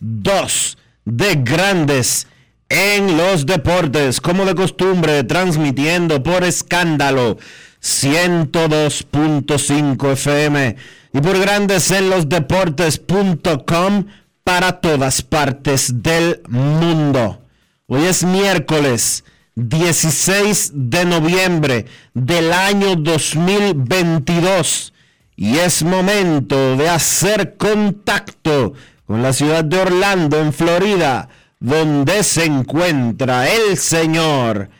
2902 de Grandes en los Deportes, como de costumbre, transmitiendo por escándalo 102.5 FM y por Grandes en los Deportes.com para todas partes del mundo. Hoy es miércoles 16 de noviembre del año 2022 y es momento de hacer contacto con la ciudad de Orlando, en Florida, donde se encuentra el señor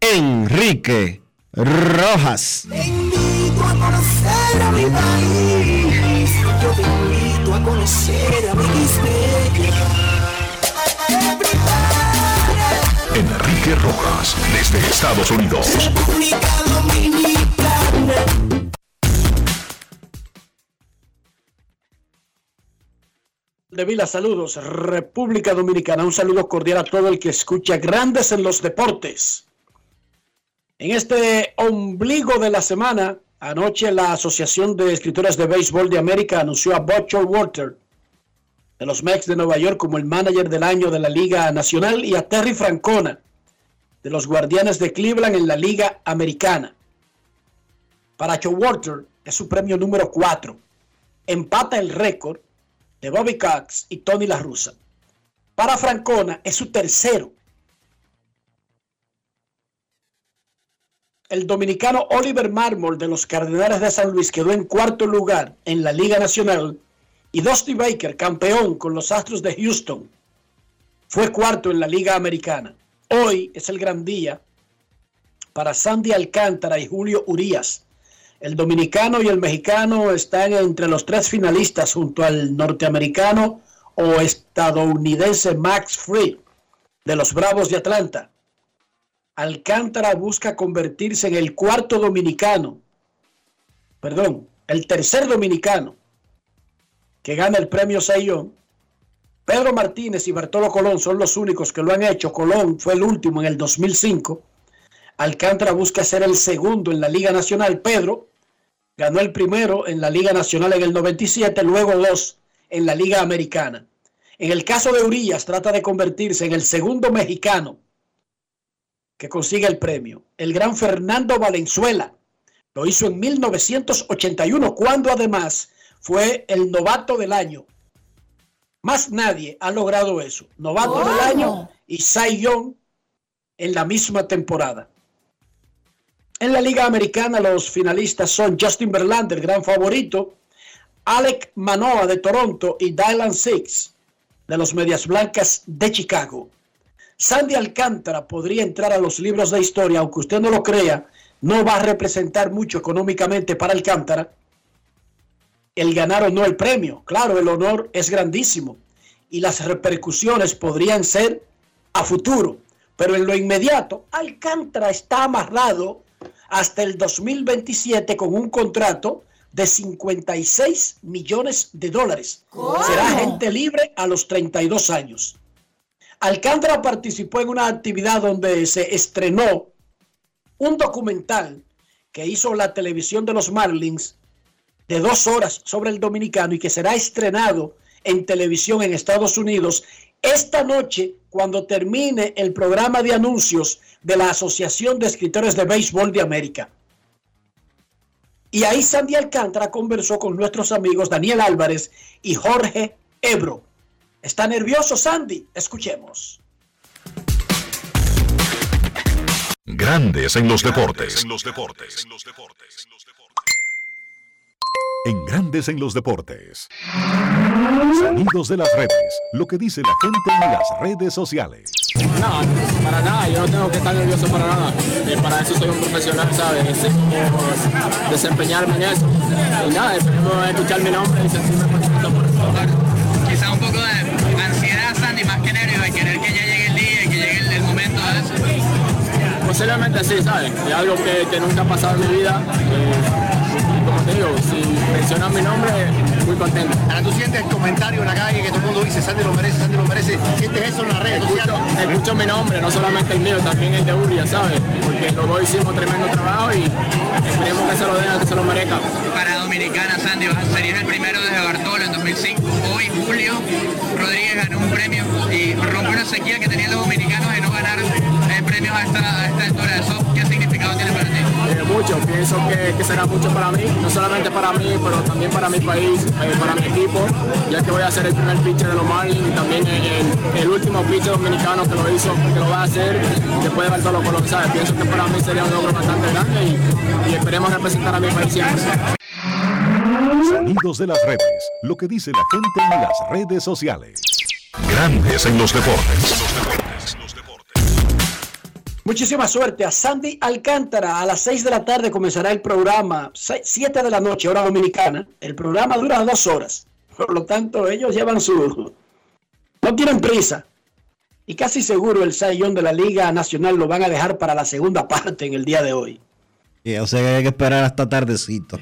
Enrique Rojas. Te invito a conocer a mi país. Yo te invito a conocer a mi Enrique Rojas, desde Estados Unidos. República Dominicana. De Vila, saludos. República Dominicana, un saludo cordial a todo el que escucha Grandes en los Deportes. En este ombligo de la semana, anoche la Asociación de Escritores de Béisbol de América anunció a Butcher Walter de los Mets de Nueva York como el manager del año de la Liga Nacional y a Terry Francona de los Guardianes de Cleveland en la Liga Americana. Para Walter es su premio número 4. Empata el récord de Bobby Cox y Tony La Russa. Para Francona es su tercero. El dominicano Oliver Marmol de los Cardenales de San Luis quedó en cuarto lugar en la Liga Nacional y Dusty Baker, campeón con los Astros de Houston, fue cuarto en la Liga Americana. Hoy es el gran día para Sandy Alcántara y Julio Urías. El dominicano y el mexicano están entre los tres finalistas junto al norteamericano o estadounidense Max Fried de los Bravos de Atlanta. Alcántara busca convertirse en el cuarto dominicano, perdón, el tercer dominicano que gana el premio Sayón. Pedro Martínez y Bartolo Colón son los únicos que lo han hecho. Colón fue el último en el 2005. Alcántara busca ser el segundo en la Liga Nacional. Pedro ganó el primero en la Liga Nacional en el 97, luego dos en la Liga Americana. En el caso de Urillas, trata de convertirse en el segundo mexicano que consigue el premio. El gran Fernando Valenzuela lo hizo en 1981, cuando además fue el novato del año. Más nadie ha logrado eso. Novato del año y Cy Young en la misma temporada. En la Liga Americana los finalistas son Justin Verlander, gran favorito, Alec Manoa de Toronto y Dylan Six de los Medias Blancas de Chicago. Sandy Alcántara podría entrar a los libros de historia, aunque usted no lo crea, no va a representar mucho económicamente para Alcántara el ganar o no el premio. Claro, el honor es grandísimo. y las repercusiones podrían ser a futuro. Pero en lo inmediato, Alcántara está amarrado hasta el 2027 con un contrato de 56 millones de dólares. Será gente libre a los 32 años. Alcántara participó en una actividad donde se estrenó un documental que hizo la televisión de los Marlins de dos horas sobre el dominicano y que será estrenado en televisión en Estados Unidos esta noche cuando termine el programa de anuncios de la Asociación de Escritores de Béisbol de América. Y ahí Sandy Alcántara conversó con nuestros amigos Daniel Álvarez y Jorge Ebro. ¿Está nervioso Sandy? Escuchemos. Grandes en los deportes. En los deportes. En Grandes en los deportes. Sonidos de las redes. Lo que dice la gente en las redes sociales. No, para nada, yo no tengo que estar nervioso para nada. Eh, para eso soy un profesional, ¿sabes? Sé cómo desempeñarme en eso. Y nada, esperemos escuchar mi nombre y sentirme contento por eso. Quizá un poco de ansiedad, Sandy, más que nervios, de querer que ya llegue el día y que llegue el, el momento de eso. Posiblemente sí, ¿sabes? Es algo que, que nunca ha pasado en mi vida. Eh, como te digo, si mencionan mi nombre, muy contento. Ahora tú sientes el comentario en la calle que todo el mundo dice, Sandy lo merece, Sandy lo merece. ¿Sientes eso en las redes sociales? Escucho, escucho mi nombre, no solamente el mío, también el de Uria, ¿sabes? Porque los dos hicimos tremendo trabajo y esperemos que se lo den, que se lo merezcan. Para Dominicana, Sandy, serías el primero desde Bartolo en 2005. Hoy, Julio Rodríguez ganó un premio y rompió una sequía que tenían los dominicanos de no ganar eh, premios a esta, a esta altura. ¿Eso qué significado tiene para ti? Eh, mucho, pienso que, que será mucho para mí, no solamente para mí, pero también para mi país, eh, para mi equipo, ya que voy a ser el primer pitcher de los Marlins y también el, último pitcher dominicano que lo hizo, que lo va a hacer después de Bartolo Colón. Pienso que para mí sería un logro bastante grande y, y esperemos representar a mi país siempre. Sonidos de las redes. Lo que dice la gente en las redes sociales. Grandes en los deportes. Muchísima suerte a Sandy Alcántara. A las 6 de la tarde comenzará el programa, 7 de la noche, hora dominicana. El programa dura dos horas. Por lo tanto, ellos llevan su... No tienen prisa. Y casi seguro el sayón de la Liga Nacional lo van a dejar para la segunda parte en el día de hoy. O sea que hay que esperar hasta tardecito.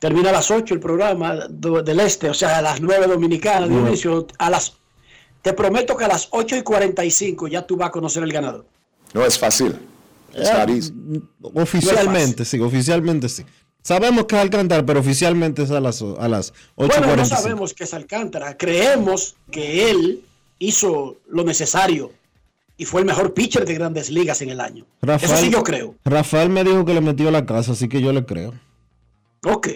Termina a las 8 el programa del este, o sea, a las 9 dominicanas, Bueno. Dionisio. A las, te prometo que a las 8 y 45 ya tú vas a conocer el ganador. No es fácil. Es Eh, nariz. Oficialmente, sí, oficialmente sí. Sabemos que es Alcántara, pero oficialmente es a las, a las 8.45. Bueno, no sabemos que es Alcántara. Creemos que él hizo lo necesario y fue el mejor pitcher de grandes ligas en el año. Eso sí yo creo. Rafael me dijo que le metió la casa, así que yo le creo. Ok.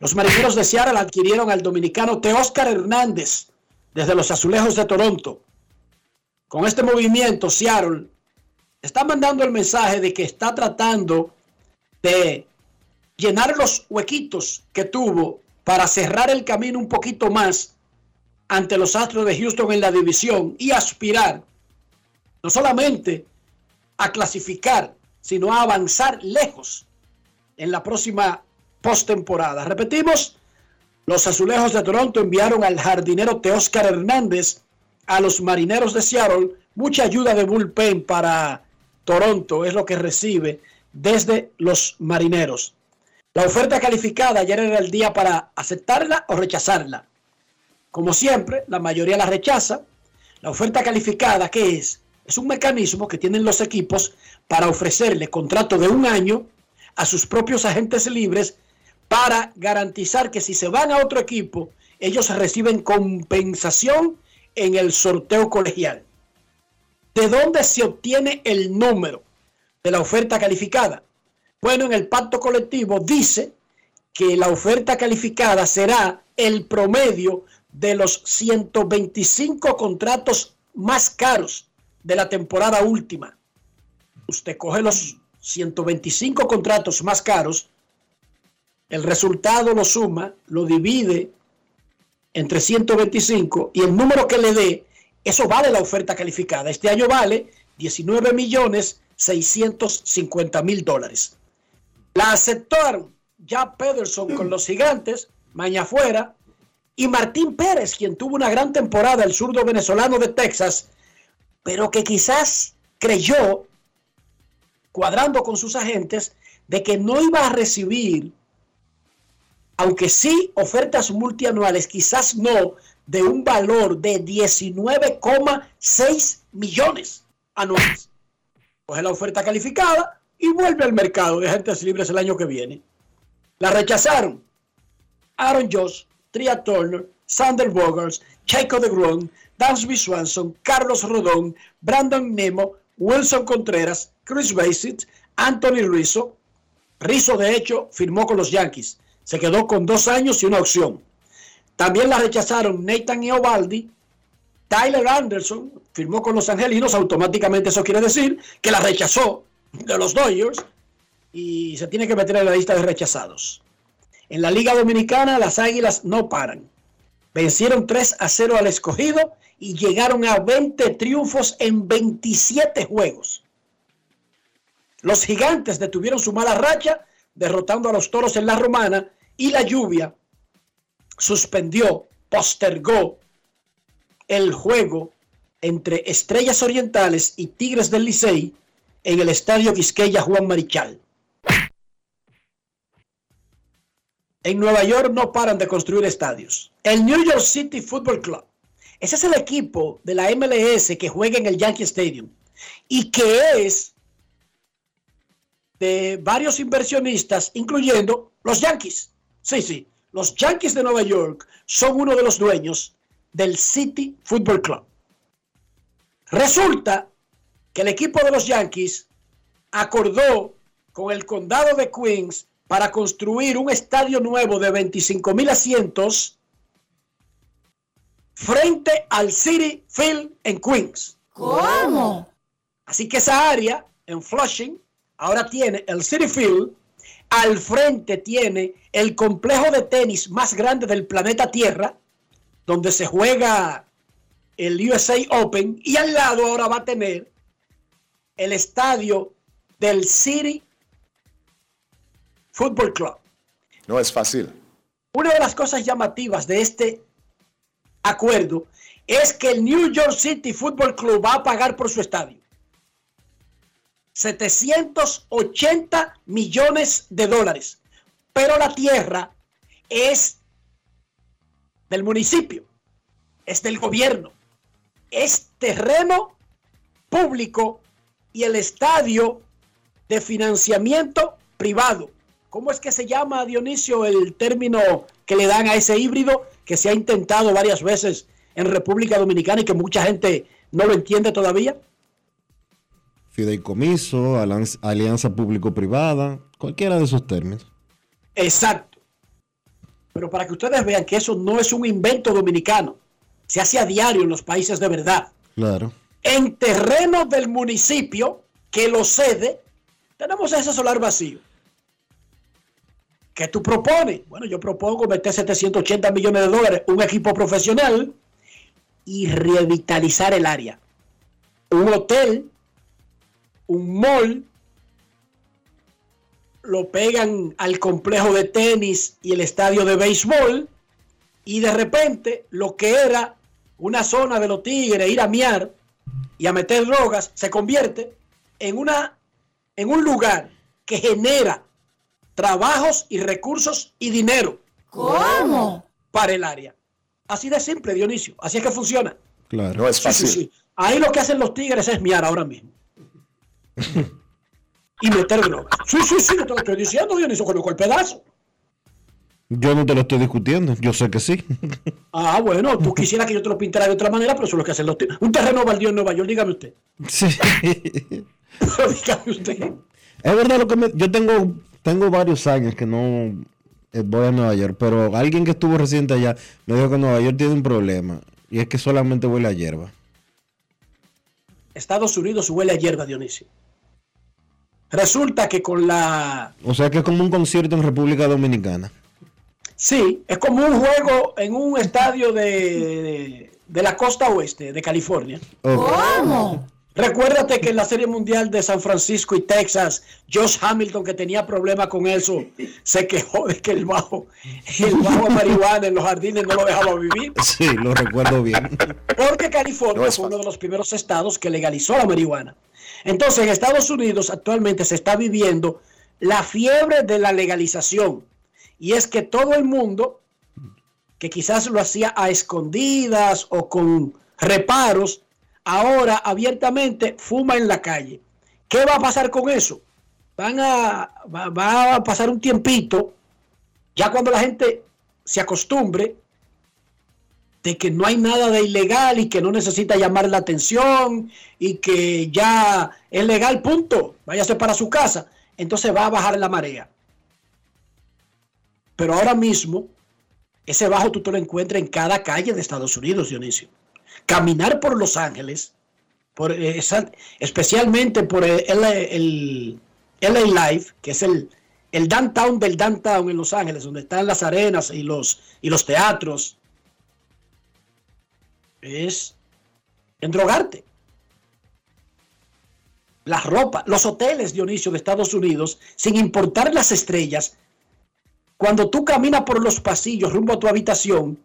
Los marineros de Seattle adquirieron al dominicano Teóscar Hernández desde los azulejos de Toronto. Con este movimiento, Seattle está mandando el mensaje de que está tratando de llenar los huequitos que tuvo para cerrar el camino un poquito más ante los Astros de Houston en la división y aspirar no solamente a clasificar, sino a avanzar lejos en la próxima postemporada. Repetimos, los azulejos de Toronto enviaron al jardinero Teóscar Hernández a los marineros de Seattle. Mucha ayuda de bullpen para Toronto es lo que recibe desde los marineros. La oferta calificada ayer era el día para aceptarla o rechazarla. Como siempre, la mayoría la rechaza. La oferta calificada, ¿qué es? Es un mecanismo que tienen los equipos para ofrecerle contrato de un año a sus propios agentes libres para garantizar que si se van a otro equipo, ellos reciben compensación en el sorteo colegial. ¿De dónde se obtiene el número de la oferta calificada? Bueno, en el pacto colectivo dice que la oferta calificada será el promedio de los 125 contratos más caros de la temporada última. Usted coge los 125 contratos más caros, el resultado lo suma, lo divide entre 125 y el número que le dé, eso vale la oferta calificada. Este año vale 19 millones 650 mil dólares. La aceptaron ya Pederson con los gigantes, mañana fuera, y Martín Pérez, quien tuvo una gran temporada, el zurdo venezolano de Texas, pero que quizás creyó, cuadrando con sus agentes, de que no iba a recibir, aunque sí ofertas multianuales, quizás no, de un valor de 19,6 millones anuales. Coge la oferta calificada y vuelve al mercado de agentes libres el año que viene. La rechazaron. Aaron Josh, Tria Turner, Sander Bogers, Chaco de Gron, Dansby Swanson, Carlos Rodón, Brandon Nemo, Wilson Contreras, Chris Bassett, Anthony Rizzo. Rizzo, de hecho, firmó con los Yankees. Se quedó con dos años y una opción. También la rechazaron Nathan Eovaldi, Tyler Anderson, firmó con los Angelinos. Automáticamente eso quiere decir que la rechazó de los Dodgers y se tiene que meter en la lista de rechazados. En la Liga Dominicana, las Águilas no paran. Vencieron 3 a 0 al escogido y llegaron a 20 triunfos en 27 juegos. Los gigantes detuvieron su mala racha, derrotando a los toros en la romana y la lluvia suspendió, postergó el juego entre Estrellas Orientales y Tigres del Licey en el Estadio Quisqueya Juan Marichal. En Nueva York no paran de construir estadios. El New York City Football Club. Ese es el equipo de la MLS que juega en el Yankee Stadium y que es de varios inversionistas, incluyendo los Yankees. Sí, sí, los Yankees de Nueva York son uno de los dueños del City Football Club. Resulta que el equipo de los Yankees acordó con el condado de Queens para construir un estadio nuevo de 25 mil asientos frente al City Field en Queens. ¿Cómo? Así que esa área en Flushing ahora tiene el City Field, al frente tiene el complejo de tenis más grande del planeta Tierra, donde se juega el USA Open, y al lado ahora va a tener el estadio del City Football Club. No es fácil. Una de las cosas llamativas de este acuerdo es que el New York City Football Club va a pagar por su estadio 780 millones de dólares, pero la tierra es del municipio, es del gobierno, es terreno público y el estadio de financiamiento privado. ¿Cómo es que se llama, Dionisio, el término que le dan a ese híbrido que se ha intentado varias veces en República Dominicana y que mucha gente no lo entiende todavía? Fideicomiso, alianza público-privada, cualquiera de esos términos. Exacto. Pero para que ustedes vean que eso no es un invento dominicano, se hace a diario en los países de verdad. Claro. En terreno del municipio que lo cede, tenemos ese solar vacío. ¿Qué tú propones? Bueno, yo propongo meter 780 millones de dólares, un equipo profesional y revitalizar el área. Un hotel, un mall, lo pegan al complejo de tenis y el estadio de béisbol y de repente lo que era una zona de los tigres, ir a miar y a meter drogas, se convierte en, una, en un lugar que genera trabajos y recursos y dinero. ¿Cómo? Para el área. Así de simple, Dionisio. Así es que funciona. Claro, no es fácil. Ahí lo que hacen los tigres es miar ahora mismo. Y drogas. Sí, sí, sí, te lo estoy diciendo, Dionisio, conozco el pedazo. Yo no te lo estoy discutiendo, yo sé que sí. Ah, bueno, tú quisieras que yo te lo pintara de otra manera, pero eso es lo que hacen los. Un terreno baldío en Nueva York, dígame usted. Sí. Dígame usted. Es verdad lo que me, yo tengo tengo varios años que no eh, voy a Nueva York, pero alguien que estuvo reciente allá me dijo que Nueva York tiene un problema y es que solamente huele a hierba. Estados Unidos huele a hierba, Dionisio. Resulta que con la... O sea que es como un concierto en República Dominicana. Sí, es como un juego en un estadio de, de, la costa oeste de California. ¿Cómo? Recuérdate que en la Serie Mundial de San Francisco y Texas, Josh Hamilton, que tenía problemas con eso, se quejó de que el bajo, el bajo marihuana en los jardines no lo dejaba vivir. Sí, lo recuerdo bien. Porque California fue uno de los primeros estados que legalizó la marihuana. Entonces, en Estados Unidos actualmente se está viviendo la fiebre de la legalización. Y es que todo el mundo, que quizás lo hacía a escondidas o con reparos, ahora abiertamente fuma en la calle. ¿Qué va a pasar con eso? Van a, va, va a pasar un tiempito, ya cuando la gente se acostumbre de que no hay nada de ilegal y que no necesita llamar la atención y que ya es legal, punto, váyase para su casa, entonces va a bajar la marea. Pero ahora mismo, ese bajo tú te lo encuentras en cada calle de Estados Unidos, Dionisio. Caminar por Los Ángeles, por esa- especialmente por el, el, el LA Live, que es el, el downtown del downtown en Los Ángeles, donde están las arenas y los, y los teatros, es endrogarte. La ropa, los hoteles, Dionisio, de Estados Unidos, sin importar las estrellas, cuando tú caminas por los pasillos rumbo a tu habitación,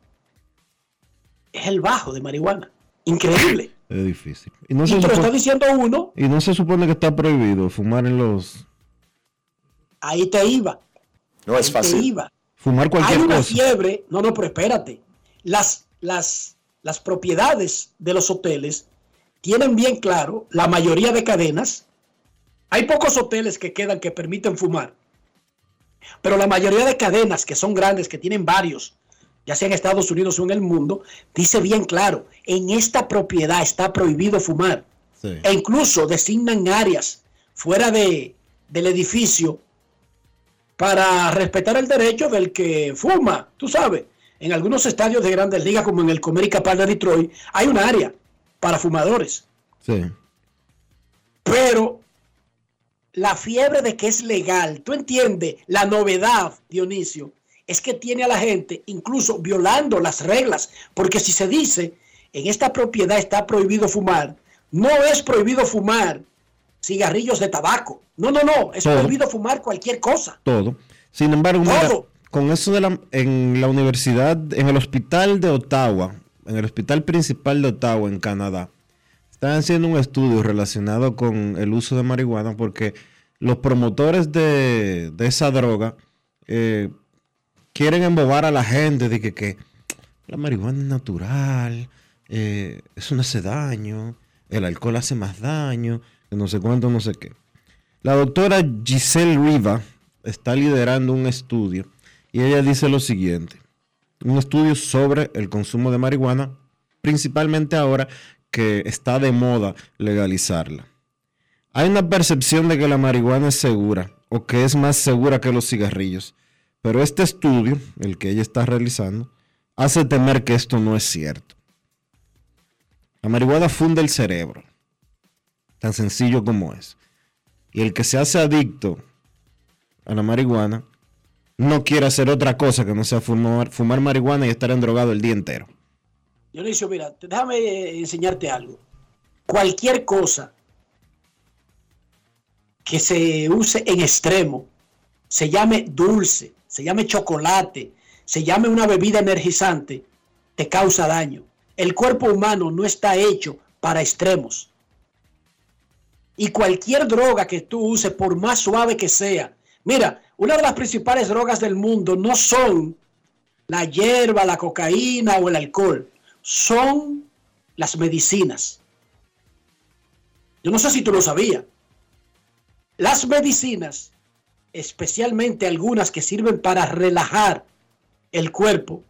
es el bajo de marihuana. Increíble. Es difícil. Y no, Y se te lo está supone, diciendo uno, y no se supone que está prohibido fumar en los... ahí te iba. No es ahí te fácil. iba. Fumar Hay cualquier una cosa. fiebre, no, no, pero espérate. Las, las, las propiedades de los hoteles tienen bien claro la mayoría de cadenas. Hay pocos hoteles que quedan que permiten fumar. Pero la mayoría de cadenas que son grandes, que tienen varios, ya sea en Estados Unidos o en el mundo, dice bien claro, en esta propiedad está prohibido fumar. Sí. E incluso designan áreas fuera de, del edificio para respetar el derecho del que fuma. Tú sabes, en algunos estadios de grandes ligas, como en el Comerica Park de Detroit, hay un área para fumadores. Sí. Pero la fiebre de que es legal, tú entiendes, la novedad, Dionisio, es que tiene a la gente incluso violando las reglas, porque si se dice en esta propiedad está prohibido fumar, no es prohibido fumar cigarrillos de tabaco, no, no, no, es Todo. prohibido fumar cualquier cosa. todo. Sin embargo, Todo. Con eso de la, en la universidad, en el hospital de Ottawa, en el hospital principal de Ottawa, en Canadá, están haciendo un estudio relacionado con el uso de marihuana porque los promotores de, de esa droga eh, quieren embobar a la gente de que, que la marihuana es natural, eh, eso no hace daño, el alcohol hace más daño, no sé cuánto, no sé qué. La doctora Giselle Riva está liderando un estudio y ella dice lo siguiente, un estudio sobre el consumo de marihuana, principalmente ahora que está de moda legalizarla. Hay una percepción de que la marihuana es segura o que es más segura que los cigarrillos, pero este estudio, el que ella está realizando, hace temer que esto no es cierto. La marihuana funde el cerebro, tan sencillo como es. Y el que se hace adicto a la marihuana no quiere hacer otra cosa que no sea fumar, fumar marihuana y estar endrogado el día entero. Dionisio, mira, déjame eh, enseñarte algo. Cualquier cosa que se use en extremo, se llame dulce, se llame chocolate, se llame una bebida energizante, te causa daño. El cuerpo humano no está hecho para extremos. Y cualquier droga que tú uses, por más suave que sea, mira, una de las principales drogas del mundo no son la hierba, la cocaína o el alcohol, son las medicinas. Yo no sé si tú lo sabías. Las medicinas, especialmente algunas que sirven para relajar el cuerpo,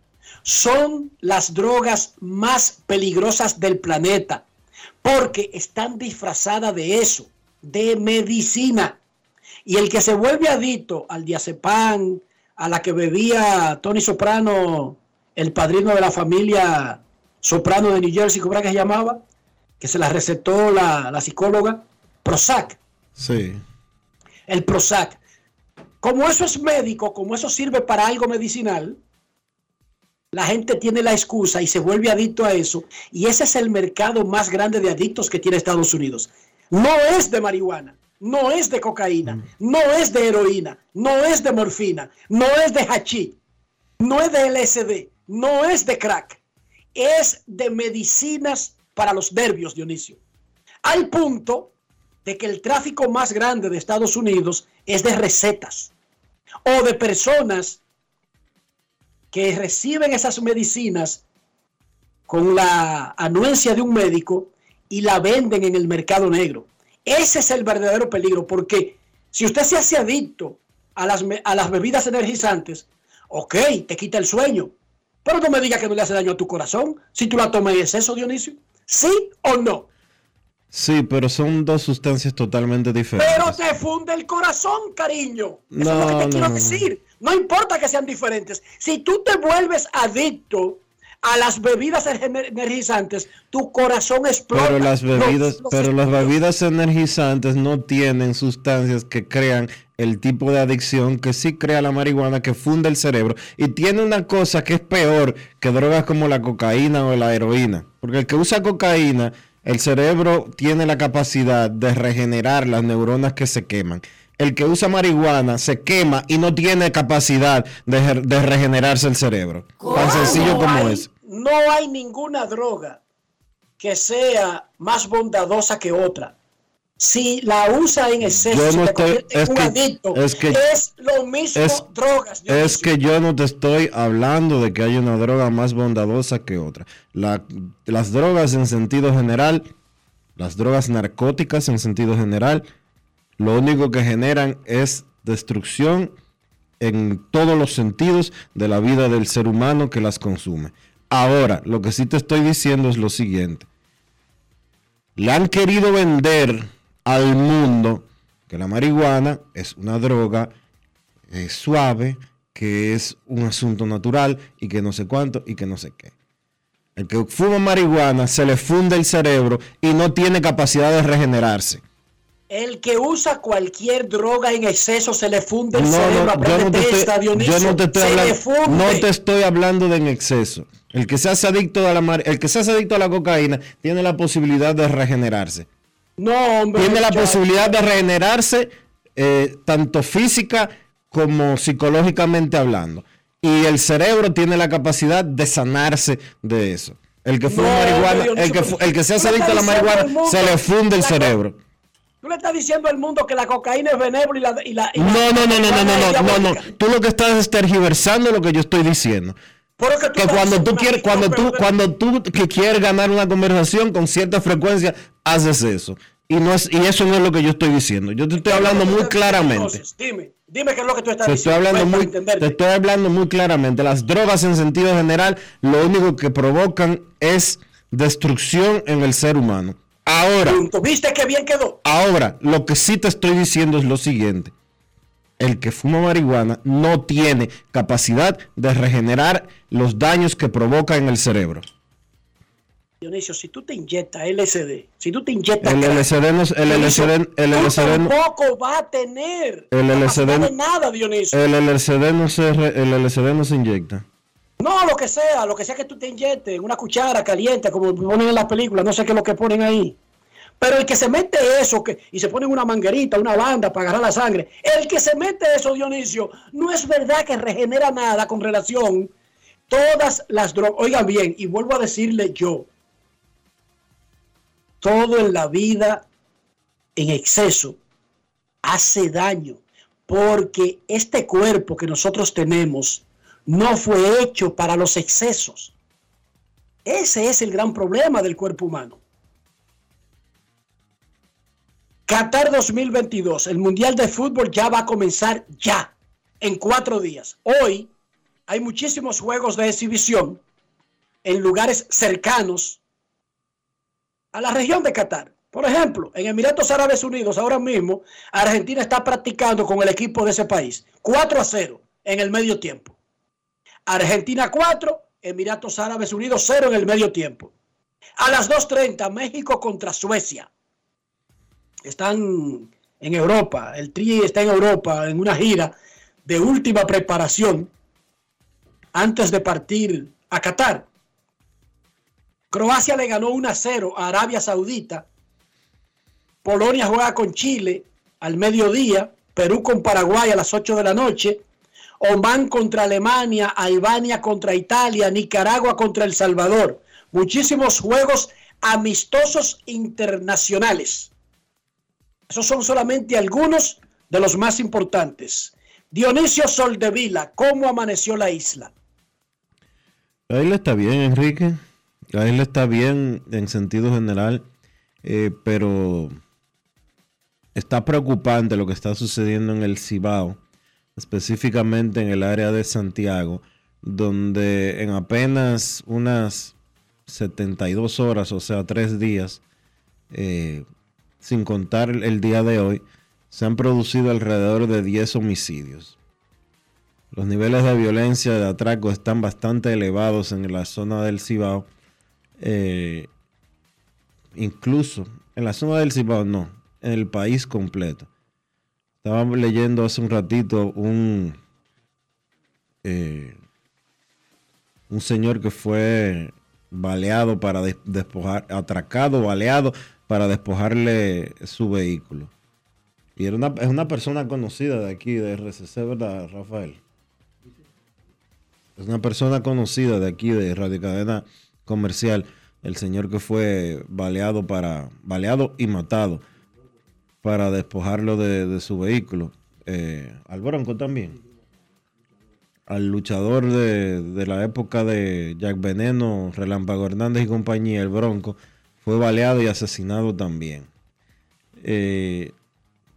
son las drogas más peligrosas del planeta porque están disfrazadas de eso, de medicina. Y el que se vuelve adicto al diazepam, a la que bebía Tony Soprano, el padrino de la familia Soprano de New Jersey, ¿cómo era que se llamaba? Que se la recetó la, la psicóloga, Prozac, Sí. el Prozac. Como eso es médico, como eso sirve para algo medicinal, la gente tiene la excusa y se vuelve adicto a eso. Y ese es el mercado más grande de adictos que tiene Estados Unidos. No es de marihuana, no es de cocaína, no es de heroína, no es de morfina, no es de hachí, no es de LSD, no es de crack. Es de medicinas para los nervios, Dionisio. Al punto de que el tráfico más grande de Estados Unidos es de recetas o de personas que reciben esas medicinas con la anuencia de un médico y la venden en el mercado negro. Ese es el verdadero peligro, porque si usted se hace adicto a las, a las bebidas energizantes, ok, te quita el sueño, pero no me digas que no le hace daño a tu corazón si tú la tomas y es eso, Dionisio. ¿Sí o no? Sí, pero son dos sustancias totalmente diferentes. Pero te funde el corazón, cariño. Eso es lo que te quiero decir. No importa que sean diferentes. Si tú te vuelves adicto a las bebidas energizantes, tu corazón explota. Pero las bebidas, pero las bebidas energizantes no tienen sustancias que crean el tipo de adicción que sí crea la marihuana, que funde el cerebro. Y tiene una cosa que es peor que drogas como la cocaína o la heroína. Porque el que usa cocaína, el cerebro tiene la capacidad de regenerar las neuronas que se queman el que usa marihuana se quema y no tiene capacidad de, regenerarse el cerebro. Tan sencillo como es. No hay ninguna droga que sea más bondadosa que otra. Si la usa en exceso, es, un que, adicto, es, que, es lo mismo drogas. Es que yo no te estoy hablando de que hay una droga más bondadosa que otra. las drogas en sentido general, las drogas narcóticas en sentido general, lo único que generan es destrucción en todos los sentidos de la vida del ser humano que las consume. Ahora, lo que sí te estoy diciendo es lo siguiente. Le han querido vender al mundo que la marihuana es una droga suave, que es un asunto natural y que no sé cuánto y que no sé qué. El que fuma marihuana se le funde el cerebro y no tiene capacidad de regenerarse. El que usa cualquier droga en exceso se le funde el cerebro. No, yo, no te estoy, yo no te estoy hablando, no te estoy hablando de en exceso. El que se hace adicto a la el que se hace adicto a la cocaína tiene la posibilidad de regenerarse. No, hombre. Tiene la posibilidad de regenerarse eh, tanto física como psicológicamente hablando. Y el cerebro tiene la capacidad de sanarse de eso. El que fuma marihuana, el que, el que se hace adicto a la marihuana, se le funde el cerebro. Tú le estás diciendo al mundo que la cocaína es benévola y la... no, no, no, no, no, no, no, no, Tú lo que estás es tergiversando lo que yo estoy diciendo. Que, cuando tú quieres, cuando tú, cuando tú que quieres ganar una conversación con cierta frecuencia, haces eso. Y no es, y eso no es lo que yo estoy diciendo. Yo te estoy hablando muy claramente. dime, dime qué es lo que tú estás te diciendo. Estoy hablando muy, te estoy hablando muy claramente. Las drogas en sentido general, lo único que provocan es destrucción en el ser humano. Ahora. ¿Viste qué bien quedó? Ahora, lo que sí te estoy diciendo es lo siguiente. El que fuma marihuana no tiene capacidad de regenerar los daños que provoca en el cerebro. Dionisio, si tú te inyectas LSD, si tú te inyectas... El LSD no, el LSD, el LSD tampoco va a tener el LSD, nada, Dionisio. El LSD no se, el LSD no se inyecta. No, lo que sea, lo que sea que tú te inyectes, una cuchara caliente, como ponen en las películas, no sé qué es lo que ponen ahí. Pero el que se mete eso que, y se pone una manguerita, una banda para agarrar la sangre, el que se mete eso, Dionisio, no es verdad que regenera nada con relación todas las drogas. Oigan bien, y vuelvo a decirle yo, todo en la vida en exceso hace daño, porque este cuerpo que nosotros tenemos, no fue hecho para los excesos. Ese es el gran problema del cuerpo humano. Qatar 2022, el Mundial de Fútbol ya va a comenzar ya, en cuatro días. Hoy hay muchísimos juegos de exhibición en lugares cercanos a la región de Qatar. Por ejemplo, en Emiratos Árabes Unidos, ahora mismo, Argentina está practicando con el equipo de ese país. 4 a 0 en el medio tiempo. Argentina 4, Emiratos Árabes Unidos 0 en el medio tiempo. A las 2.30, México contra Suecia. Están en Europa, el Tri está en Europa en una gira de última preparación antes de partir a Qatar. Croacia le ganó 1 a 0 a Arabia Saudita. Polonia juega con Chile al mediodía. Perú con Paraguay a las 8 de la noche. Oman contra Alemania, Albania contra Italia, Nicaragua contra El Salvador. Muchísimos juegos amistosos internacionales. Esos son solamente algunos de los más importantes. Dionisio Soldevila, ¿cómo amaneció la isla? La isla está bien, Enrique. La isla está bien en sentido general, eh, pero está preocupante lo que está sucediendo en el Cibao, específicamente en el área de Santiago, donde en apenas unas 72 horas, o sea, tres días, eh, sin contar el día de hoy, se han producido alrededor de 10 homicidios. Los niveles de violencia de atraco están bastante elevados en la zona del Cibao. Eh, incluso en la zona del Cibao, no, en el país completo. Estábamos leyendo hace un ratito un, eh, un señor que fue baleado para despojar, atracado, baleado para despojarle su vehículo. Y era una, es una persona conocida de aquí, de RCC, ¿verdad, Rafael? Es una persona conocida de aquí, de Radio Cadena Comercial, el señor que fue baleado para, baleado y matado para despojarlo de, su vehículo. Eh, al Bronco también. Al luchador de, la época de Jack Veneno, Relámpago Hernández y compañía, el Bronco, fue baleado y asesinado también. Eh,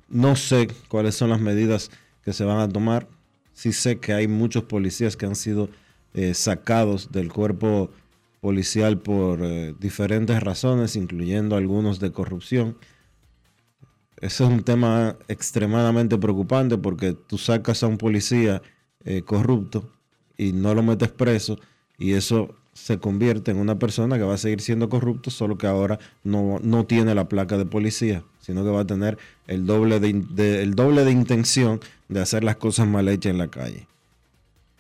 no sé cuáles son las medidas que se van a tomar. Sí sé que hay muchos policías que han sido eh, sacados del cuerpo policial por diferentes razones, incluyendo algunos de corrupción. Ese es un tema extremadamente preocupante porque tú sacas a un policía eh, corrupto y no lo metes preso y eso se convierte en una persona que va a seguir siendo corrupto, solo que ahora no, no tiene la placa de policía, sino que va a tener el doble de, el doble de intención de hacer las cosas mal hechas en la calle.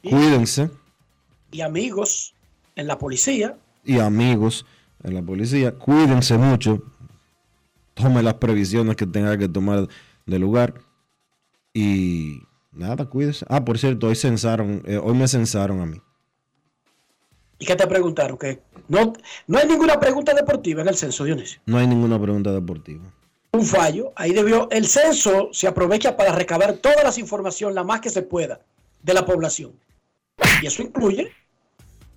Cuídense. Y amigos en la policía. Y amigos en la policía, cuídense mucho. Tome las previsiones que tenga que tomar del lugar. Y nada, cuídense. Ah, por cierto, hoy censaron, eh, hoy me censaron a mí. ¿Y qué te preguntaron? que no, no hay ninguna pregunta deportiva en el censo, Dionisio. No hay ninguna pregunta deportiva. Un fallo. Ahí debió. El censo se aprovecha para recabar todas las informaciones, la más que se pueda, de la población. Y eso incluye.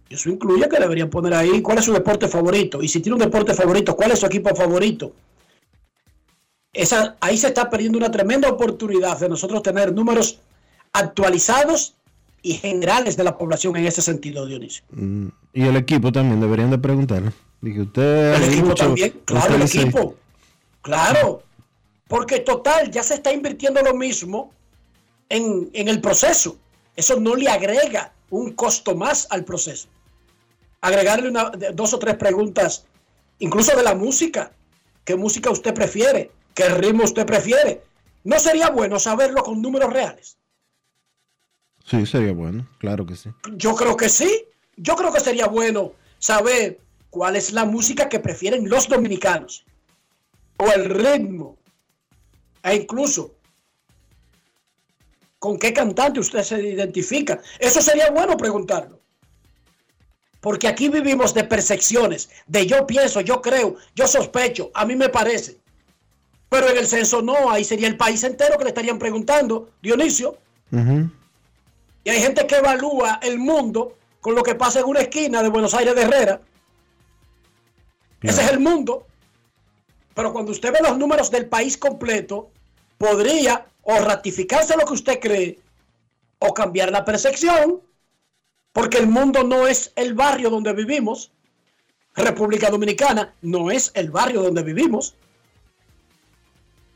Eso incluye que deberían poner ahí cuál es su deporte favorito. Y si tiene un deporte favorito, cuál es su equipo favorito. Esa, ahí se está perdiendo una tremenda oportunidad de nosotros tener números actualizados y generales de la población en ese sentido, Dionisio. Mm, y el equipo también deberían de preguntar. Dije, usted el equipo también, claro, el equipo. Claro, porque total, ya se está invirtiendo lo mismo en, en el proceso. Eso no le agrega un costo más al proceso. Agregarle una, dos o tres preguntas, incluso de la música. ¿Qué música usted prefiere? ¿Qué ritmo usted prefiere? ¿No sería bueno saberlo con números reales? Sí, sería bueno, claro que sí. Yo creo que sí. Yo creo que sería bueno saber cuál es la música que prefieren los dominicanos. O el ritmo. E incluso con qué cantante usted se identifica. Eso sería bueno preguntarlo. Porque aquí vivimos de percepciones, de yo pienso, yo creo, yo sospecho, a mí me parece. Pero en el censo no, ahí sería el país entero que le estarían preguntando, Dionisio. Y hay gente que evalúa el mundo con lo que pasa en una esquina de Buenos Aires de Herrera. Ese es el mundo. Pero cuando usted ve los números del país completo, podría o ratificarse lo que usted cree o cambiar la percepción, porque el mundo no es el barrio donde vivimos. República Dominicana no es el barrio donde vivimos.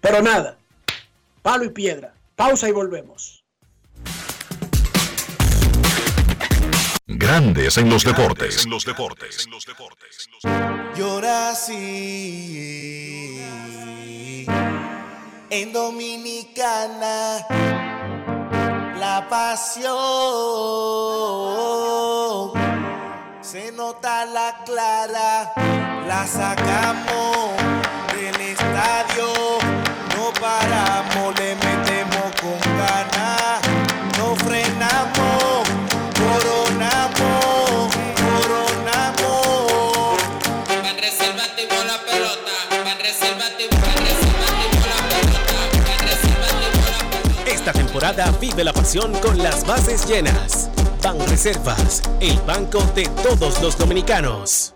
Pero nada, palo y piedra. Pausa y volvemos. Grandes en los deportes. En los deportes. Llora así. En Dominicana. La pasión Se nota la clara, la sacamos del estadio. Le metemos con ganas. No frenamos, coronamos, coronamos. La pelota. La pelota. La pelota. Esta temporada vive la pasión con las bases llenas. Banreservas, el banco de todos los dominicanos.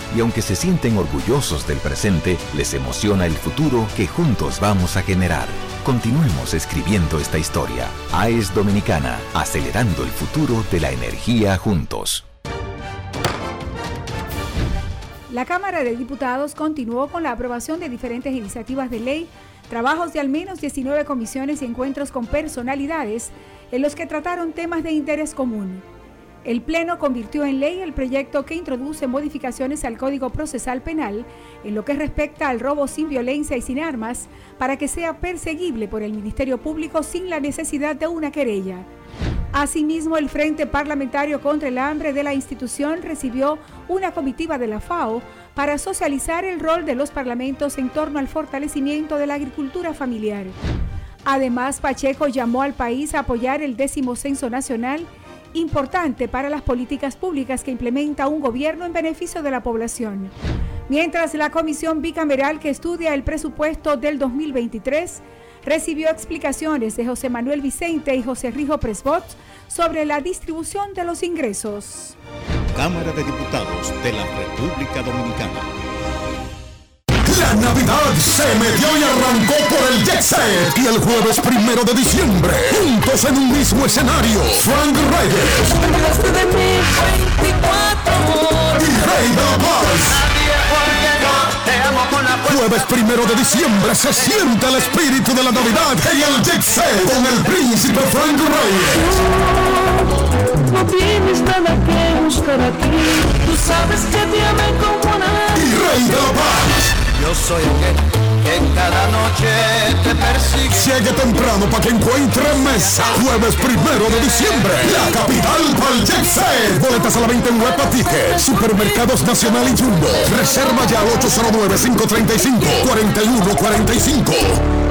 Y aunque se sienten orgullosos del presente, les emociona el futuro que juntos vamos a generar. Continuemos escribiendo esta historia. AES Dominicana, acelerando el futuro de la energía juntos. La Cámara de Diputados continuó con la aprobación de diferentes iniciativas de ley, trabajos de al menos 19 comisiones y encuentros con personalidades en los que trataron temas de interés común. El Pleno convirtió en ley el proyecto que introduce modificaciones al Código Procesal Penal en lo que respecta al robo sin violencia y sin armas para que sea perseguible por el Ministerio Público sin la necesidad de una querella. Asimismo, el Frente Parlamentario contra el Hambre de la institución recibió una comitiva de la FAO para socializar el rol de los parlamentos en torno al fortalecimiento de la agricultura familiar. Además, Pacheco llamó al país a apoyar el décimo censo nacional importante para las políticas públicas que implementa un gobierno en beneficio de la población. Mientras la comisión bicameral que estudia el presupuesto del 2023 recibió explicaciones de José Manuel Vicente y José Rijo Presbot sobre la distribución de los ingresos. Cámara de Diputados de la República Dominicana. La Navidad se me dio y arrancó por el Jet Set. Y el jueves primero de diciembre, juntos en un mismo escenario, Frank Reyes. Y Rey Jueves primero de diciembre se siente el espíritu de la Navidad en el Jet Set con el príncipe Frank Reyes. No tienes nada que buscar aquí, tú sabes que te amé como nada. Y la Paz. Yo soy el que, cada noche te persigue. Llegue temprano para que encuentre mesa. Jueves primero de diciembre. La capital Set. Boletas a la venta en Huepa Ticket. Supermercados Nacional y Jumbo. Reserva ya al 809-535-4145.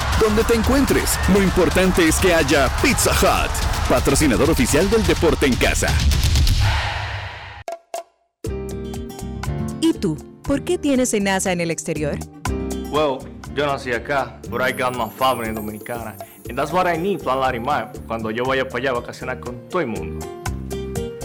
Donde te encuentres, lo importante es que haya Pizza Hut, patrocinador oficial del deporte en casa. ¿Y tú? ¿Por qué tienes NASA en el exterior? Well, yo nací acá, but I got my family dominicana. And that's what I need, Plan Larimar, cuando yo vaya para allá a vacacionar con todo el mundo.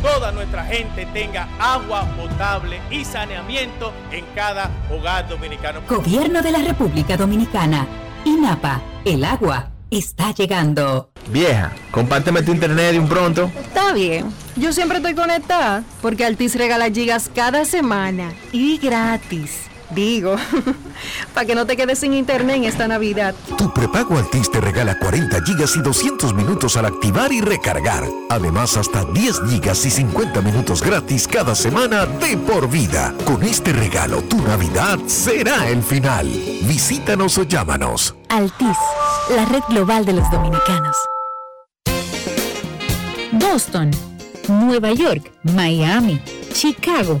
toda nuestra gente tenga agua potable y saneamiento en cada hogar dominicano. Gobierno de la República Dominicana. INAPA. El agua está llegando. Vieja, compárteme tu internet de un pronto. Está bien. Yo siempre estoy conectada porque Altis regala gigas cada semana y gratis. Digo, para que no te quedes sin internet en esta Navidad. Tu prepago Altis te regala 40 gigas y 200 minutos al activar y recargar. Además, hasta 10 gigas y 50 minutos gratis cada semana de por vida. Con este regalo, tu Navidad será el final. Visítanos o llámanos. Altis, la red global de los dominicanos. Boston, Nueva York, Miami, Chicago.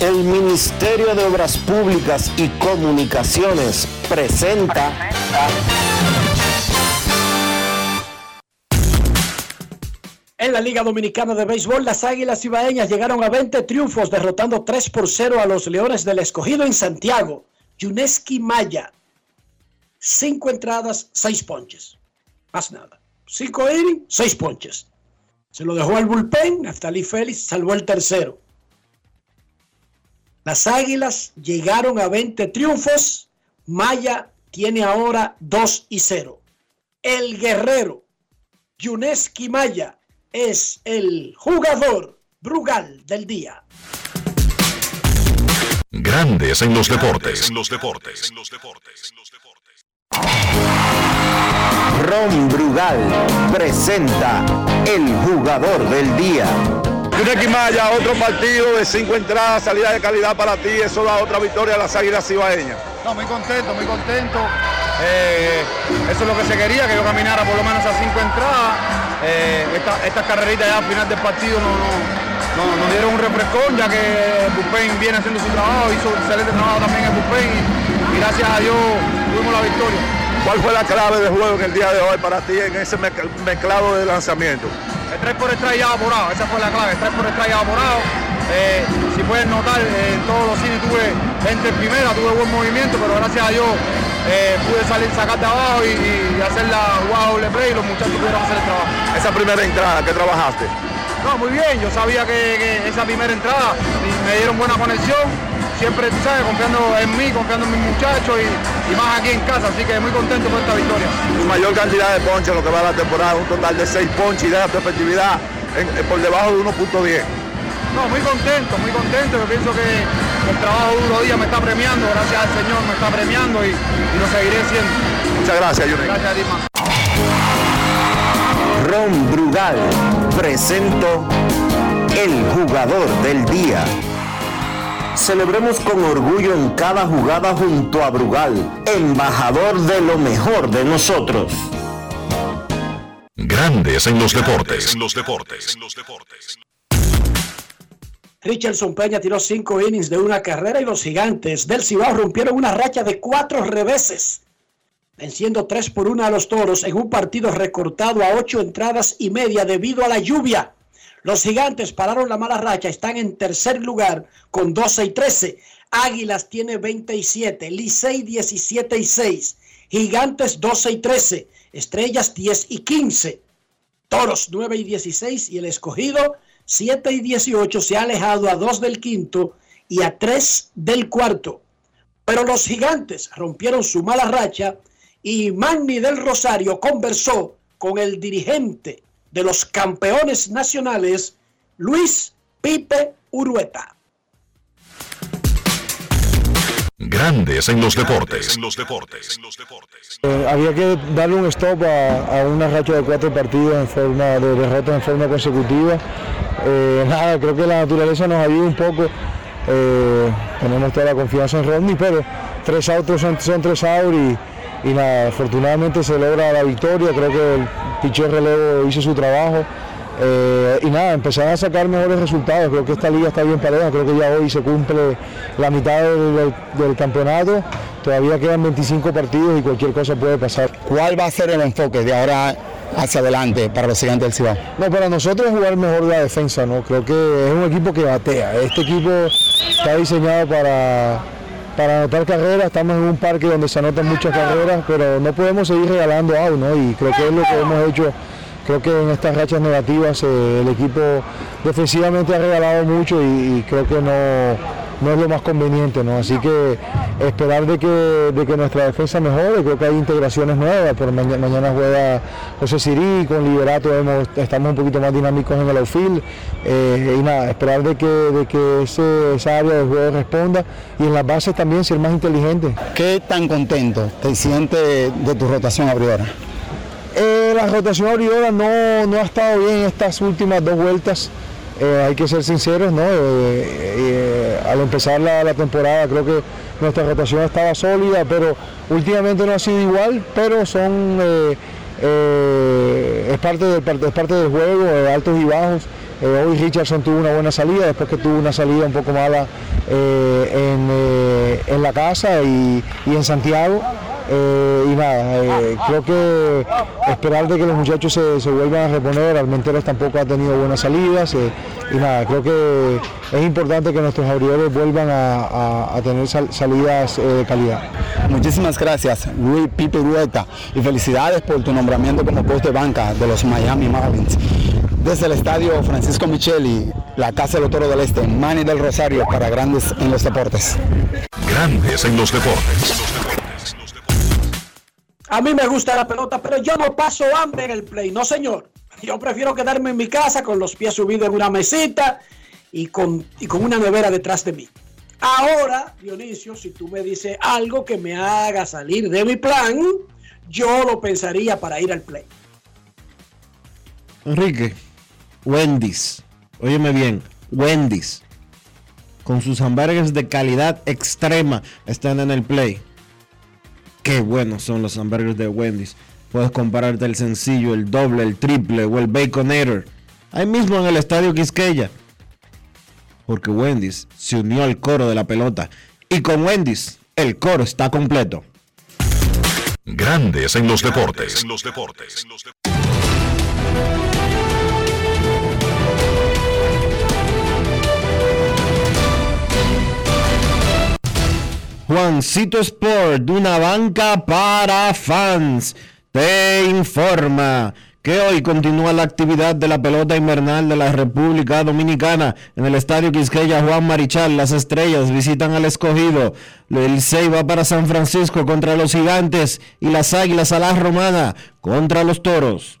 El Ministerio de Obras Públicas y Comunicaciones presenta En la Liga Dominicana de Béisbol, las Águilas Ibaeñas llegaron a 20 triunfos, derrotando 3 por 0 a los Leones del Escogido en Santiago. Yuneski Maya, 5 entradas, 6 ponches. Más nada. 5 innings, 6 ponches. Se lo dejó al bullpen, Naftali Félix salvó el tercero. Las Águilas llegaron a 20 triunfos. Maya tiene ahora 2 y 0. El guerrero, Yuneski Maya, es el jugador Brugal del día. Grandes en los deportes. En los deportes. Ron Brugal presenta el jugador del día. Una Maya, otro partido de cinco entradas, salida de calidad para ti, eso da otra victoria a las Águilas Cibaeñas. No, muy contento, muy contento. Eh, eso es lo que se quería, que yo caminara por lo menos a cinco entradas. Eh, esta, esta carrerita ya al final del partido no, no, nos dieron un refrescón, ya que Bupen viene haciendo su trabajo, hizo un excelente trabajo también en Bupen y gracias a Dios tuvimos la victoria. ¿Cuál fue la clave de juego en el día de hoy para ti en ese mezc- mezclado de lanzamiento? El 3 por ya evaporado, esa fue la clave, el 3 por ya evaporado. Eh, si puedes notar, eh, en todos los cines tuve gente en primera, tuve buen movimiento, pero gracias a Dios eh, pude salir, sacar de abajo y, y hacer la jugada doble play y los muchachos pudieron hacer el trabajo. Esa primera entrada, ¿qué trabajaste? No, muy bien, yo sabía que, que esa primera entrada me dieron buena conexión, siempre, tú sabes, confiando en mí, confiando en mis muchachos y, y más aquí en casa, así que muy contento con esta victoria. Tu mayor cantidad de ponches lo que va de la temporada, un total de 6 ponches y deja tu efectividad en- en- por debajo de 1.10. No, muy contento, muy contento. Yo pienso que el trabajo duro día me está premiando, gracias al Señor me está premiando y, y lo seguiré haciendo. Muchas gracias, Junior. Gracias a ti, man. Ron Brugal presento el jugador del día. Celebremos con orgullo en cada jugada junto a Brugal, embajador de lo mejor de nosotros. Grandes en los deportes. En los deportes. Richardson Peña tiró cinco innings de una carrera y los gigantes del Cibao rompieron una racha de cuatro reveses, venciendo tres por una a los toros en un partido recortado a ocho entradas y media debido a la lluvia. Los gigantes pararon la mala racha, están en tercer lugar con 12 y 13. Águilas tiene 27, Licey 17 y 6, Gigantes 12 y 13, Estrellas 10 y 15. Toros 9 y 16 y el escogido 7 y 18 se ha alejado a 2 del quinto y a 3 del cuarto. Pero los gigantes rompieron su mala racha y Magni del Rosario conversó con el dirigente de los campeones nacionales, Luis Pipe Urueta. Grandes en los deportes. En los deportes. Eh, había que darle un stop a, a una racha de cuatro partidos en forma de derrotas en forma consecutiva. Eh, nada, creo que la naturaleza nos ayuda un poco. Eh, tenemos toda la confianza en Rodney, pero tres autos son, son tres outs y, y nada, afortunadamente se logra la victoria. Creo que el picheo relevo hizo su trabajo. Eh, y nada, empezar a sacar mejores resultados. Creo que esta liga está bien pareja. Creo que ya hoy se cumple la mitad del, del- del campeonato. Todavía quedan 25 partidos y cualquier cosa puede pasar. ¿Cuál va a ser el enfoque de ahora hacia adelante para los gigantes del Cibao? No, para nosotros es jugar mejor la defensa, ¿no? Creo que es un equipo que batea. Este equipo está diseñado para, para anotar carreras. Estamos en un parque donde se anotan muchas carreras, pero no podemos seguir regalando out, ¿no? Y creo que es lo que hemos hecho. Creo que en estas rachas negativas eh, el equipo defensivamente ha regalado mucho y, y creo que no, no es lo más conveniente, ¿no? Así que esperar de que, de que nuestra defensa mejore, creo que hay integraciones nuevas, por mañana, mañana juega José Sirí, con Liberato hemos- estamos un poquito más dinámicos en el outfield, eh, y nada, esperar de que, de que ese, esa área del juego responda y en las bases también ser más inteligente. ¿Qué tan contento te sientes de tu rotación abridora? Eh, la rotación abridora no, no ha estado bien estas últimas dos vueltas. Eh, hay que ser sinceros, ¿no? Eh, eh, al empezar la, temporada creo que nuestra rotación estaba sólida, pero últimamente no ha sido igual, pero son es parte del es parte del juego, altos y bajos. Hoy Richardson tuvo una buena salida, después que tuvo una salida un poco mala en, en la casa y, y en Santiago. Eh, y nada, eh, creo que esperar de que los muchachos se, se vuelvan a reponer, Almenteros tampoco ha tenido buenas salidas eh, y nada, creo que es importante que nuestros abridores vuelvan a, a- a tener sal- salidas eh, de calidad. Muchísimas gracias, Luis Pipe Urueta, y felicidades por tu nombramiento como post de banca de los Miami Marlins. Desde el estadio Francisco Micheli, la Casa de los Toros del Este, Manny del Rosario para Grandes en los Deportes. Grandes en los deportes. A mí me gusta la pelota, pero yo no paso hambre en el play, no señor. Yo prefiero quedarme en mi casa con los pies subidos en una mesita y con, y con una nevera detrás de mí. Ahora, Dionisio, si tú me dices algo que me haga salir de mi plan, yo lo pensaría para ir al play. Enrique, Wendy's, óyeme bien, Wendy's, con sus hamburgues de calidad extrema, están en el play. Qué buenos son los hamburgues de Wendy's. Puedes compararte el sencillo, el doble, el triple o el baconator. Ahí mismo en el estadio Quisqueya. Porque Wendy's se unió al coro de la pelota. Y con Wendy's, el coro está completo. Grandes en los deportes. Juancito Sport, una banca para fans, te informa que hoy continúa la actividad de la pelota invernal de la República Dominicana en el Estadio Quisqueya Juan Marichal. Las estrellas visitan al escogido. El 6 va para San Francisco contra los gigantes y las águilas a la romana contra los toros.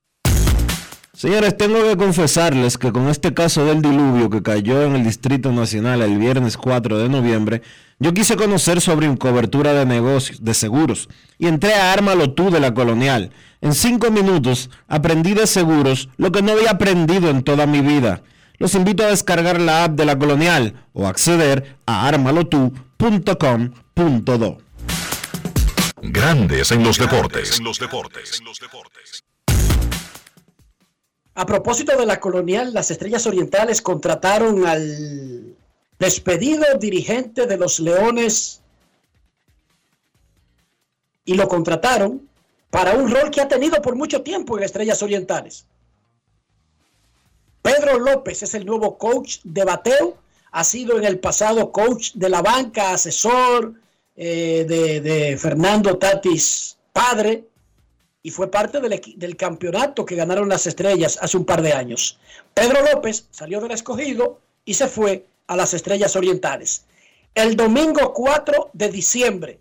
Señores, tengo que confesarles que con este caso del diluvio que cayó en el Distrito Nacional el viernes 4 de noviembre, yo quise conocer sobre cobertura de negocios, de seguros, y entré a Ármalo tú de la Colonial. En cinco minutos aprendí de seguros lo que no había aprendido en toda mi vida. Los invito a descargar la app de la Colonial o acceder a armalotu.com.do. Grandes en los deportes. A propósito de la colonial, las Estrellas Orientales contrataron al despedido dirigente de los Leones y lo contrataron para un rol que ha tenido por mucho tiempo en Estrellas Orientales. Pedro López es el nuevo coach de bateo, ha sido en el pasado coach de la banca, asesor eh, de, de Fernando Tatis padre, y fue parte del, del campeonato que ganaron las estrellas hace un par de años. Pedro López salió del escogido y se fue a las estrellas orientales. El domingo 4 de diciembre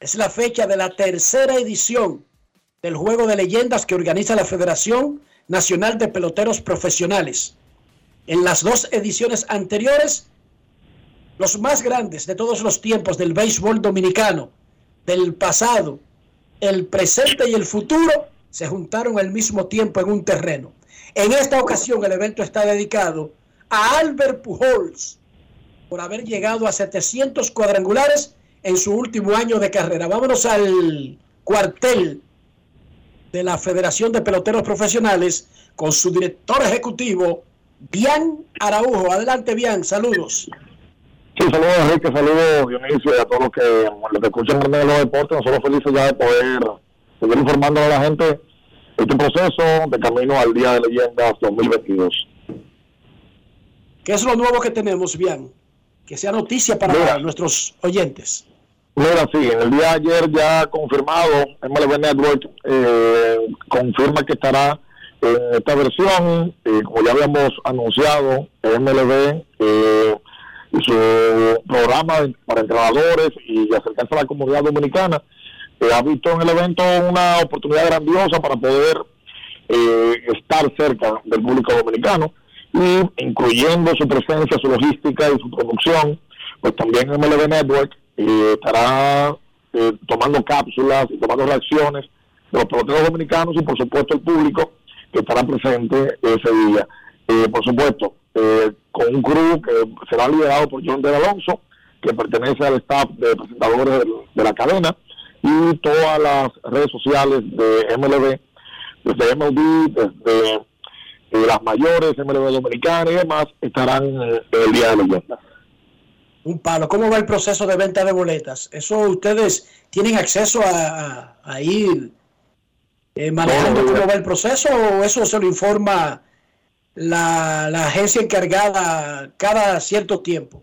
es la fecha de la tercera edición del Juego de Leyendas que organiza la Federación Nacional de Peloteros Profesionales. En las dos ediciones anteriores, los más grandes de todos los tiempos del béisbol dominicano, del pasado, el presente y el futuro, se juntaron al mismo tiempo en un terreno. En esta ocasión el evento está dedicado a Albert Pujols por haber llegado a 700 cuadrangulares en su último año de carrera. Vámonos al cuartel de la Federación de Peloteros Profesionales con su director ejecutivo, Bian Araujo. Adelante, Bian, saludos. Sí, saludos Enrique, saludos Dionisio y a todos los que, los que escuchan en los Deportes. Nosotros felices ya de poder seguir informando a la gente este proceso de camino al Día de Leyendas 2022. ¿Qué es lo nuevo que tenemos, Bian? Que sea noticia para nuestros oyentes. Mira, sí, en el día de ayer ya confirmado, MLB Network eh, confirma que estará en esta versión, eh, como ya habíamos anunciado, MLB eh, su programa para entrenadores y acercarse a la comunidad dominicana, eh, ha visto en el evento una oportunidad grandiosa para poder eh, estar cerca del público dominicano y incluyendo su presencia, su logística y su producción, pues también MLB Network eh, estará eh, tomando cápsulas y tomando reacciones de los peloteros dominicanos y por supuesto el público que estará presente ese día. Eh, por supuesto, eh, con un crew que será liderado por John de Alonso, que pertenece al staff de presentadores de, la cadena, y todas las redes sociales de MLB, desde MLB, desde eh, las mayores, MLB Dominicana y demás, estarán eh, el día de leyendas. Un palo. ¿Cómo va el proceso de venta de boletas? ¿Eso ustedes tienen acceso a, a- a ir eh, manejando cómo va el proceso o eso se lo informa la, la agencia encargada cada cierto tiempo?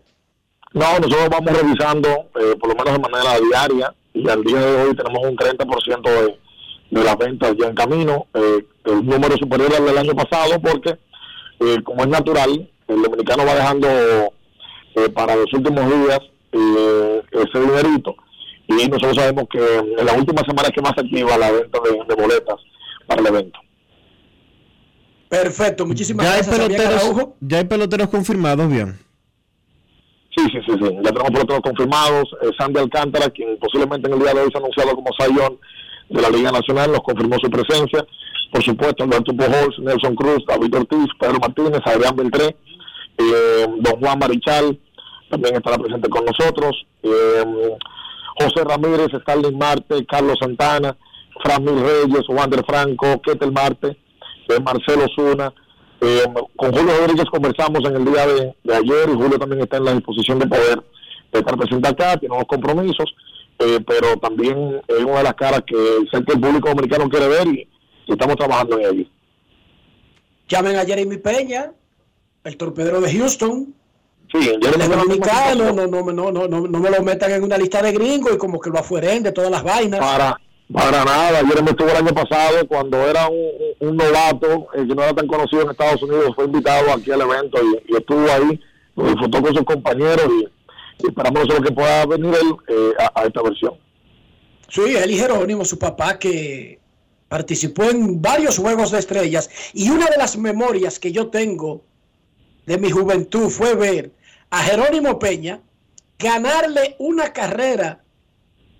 No, nosotros vamos revisando, eh, por lo menos de manera diaria, y al día de hoy tenemos un 30% de, de las ventas ya en camino, eh, el número superior al del año pasado, porque eh, como es natural, el dominicano va dejando eh, para los últimos días eh, ese dinerito, y nosotros sabemos que en las últimas semanas que más activa la venta de boletas para el evento. Perfecto, muchísimas Ya hay, gracias. Fabián peloteros, ya hay peloteros confirmados, bien. Sí, sí, sí, sí. Ya tenemos peloteros confirmados. Eh, Sandy Alcántara, quien posiblemente en el día de hoy se ha anunciado como Sayón de la Liga Nacional, nos confirmó su presencia. Por supuesto, Alberto Pujols, Nelson Cruz, David Ortiz, Pedro Martínez, Adrián Beltré, eh, Don Juan Marichal también estará presente con nosotros. Eh, José Ramírez, Starling Marte, Carlos Santana, Fran Mil Reyes, Wander Franco, Ketel Marte, Marcelo Zuna. Eh, con Julio Rodríguez conversamos en el día de, de ayer y Julio también está en la disposición de poder estar presente acá, tiene unos compromisos, eh, pero también es una de las caras que sé que el público dominicano quiere ver y, y estamos trabajando en ello. Llamen a Jeremy Peña, el torpedero de Houston. Sí, Él es dominicano, no, no, no, no, no, no me lo metan en una lista de gringos y como que lo afueren de todas las vainas. Para, para nada, Jeremy estuvo el año pasado cuando era un, novato que no era tan conocido en Estados Unidos, fue invitado aquí al evento y, estuvo ahí, lo disfrutó con sus compañeros y, esperamos que pueda venir él eh, a, a esta versión. Sí, él y Jerónimo, su papá, que participó en varios juegos de estrellas. Y una de las memorias que yo tengo de mi juventud fue ver a Jerónimo Peña ganarle una carrera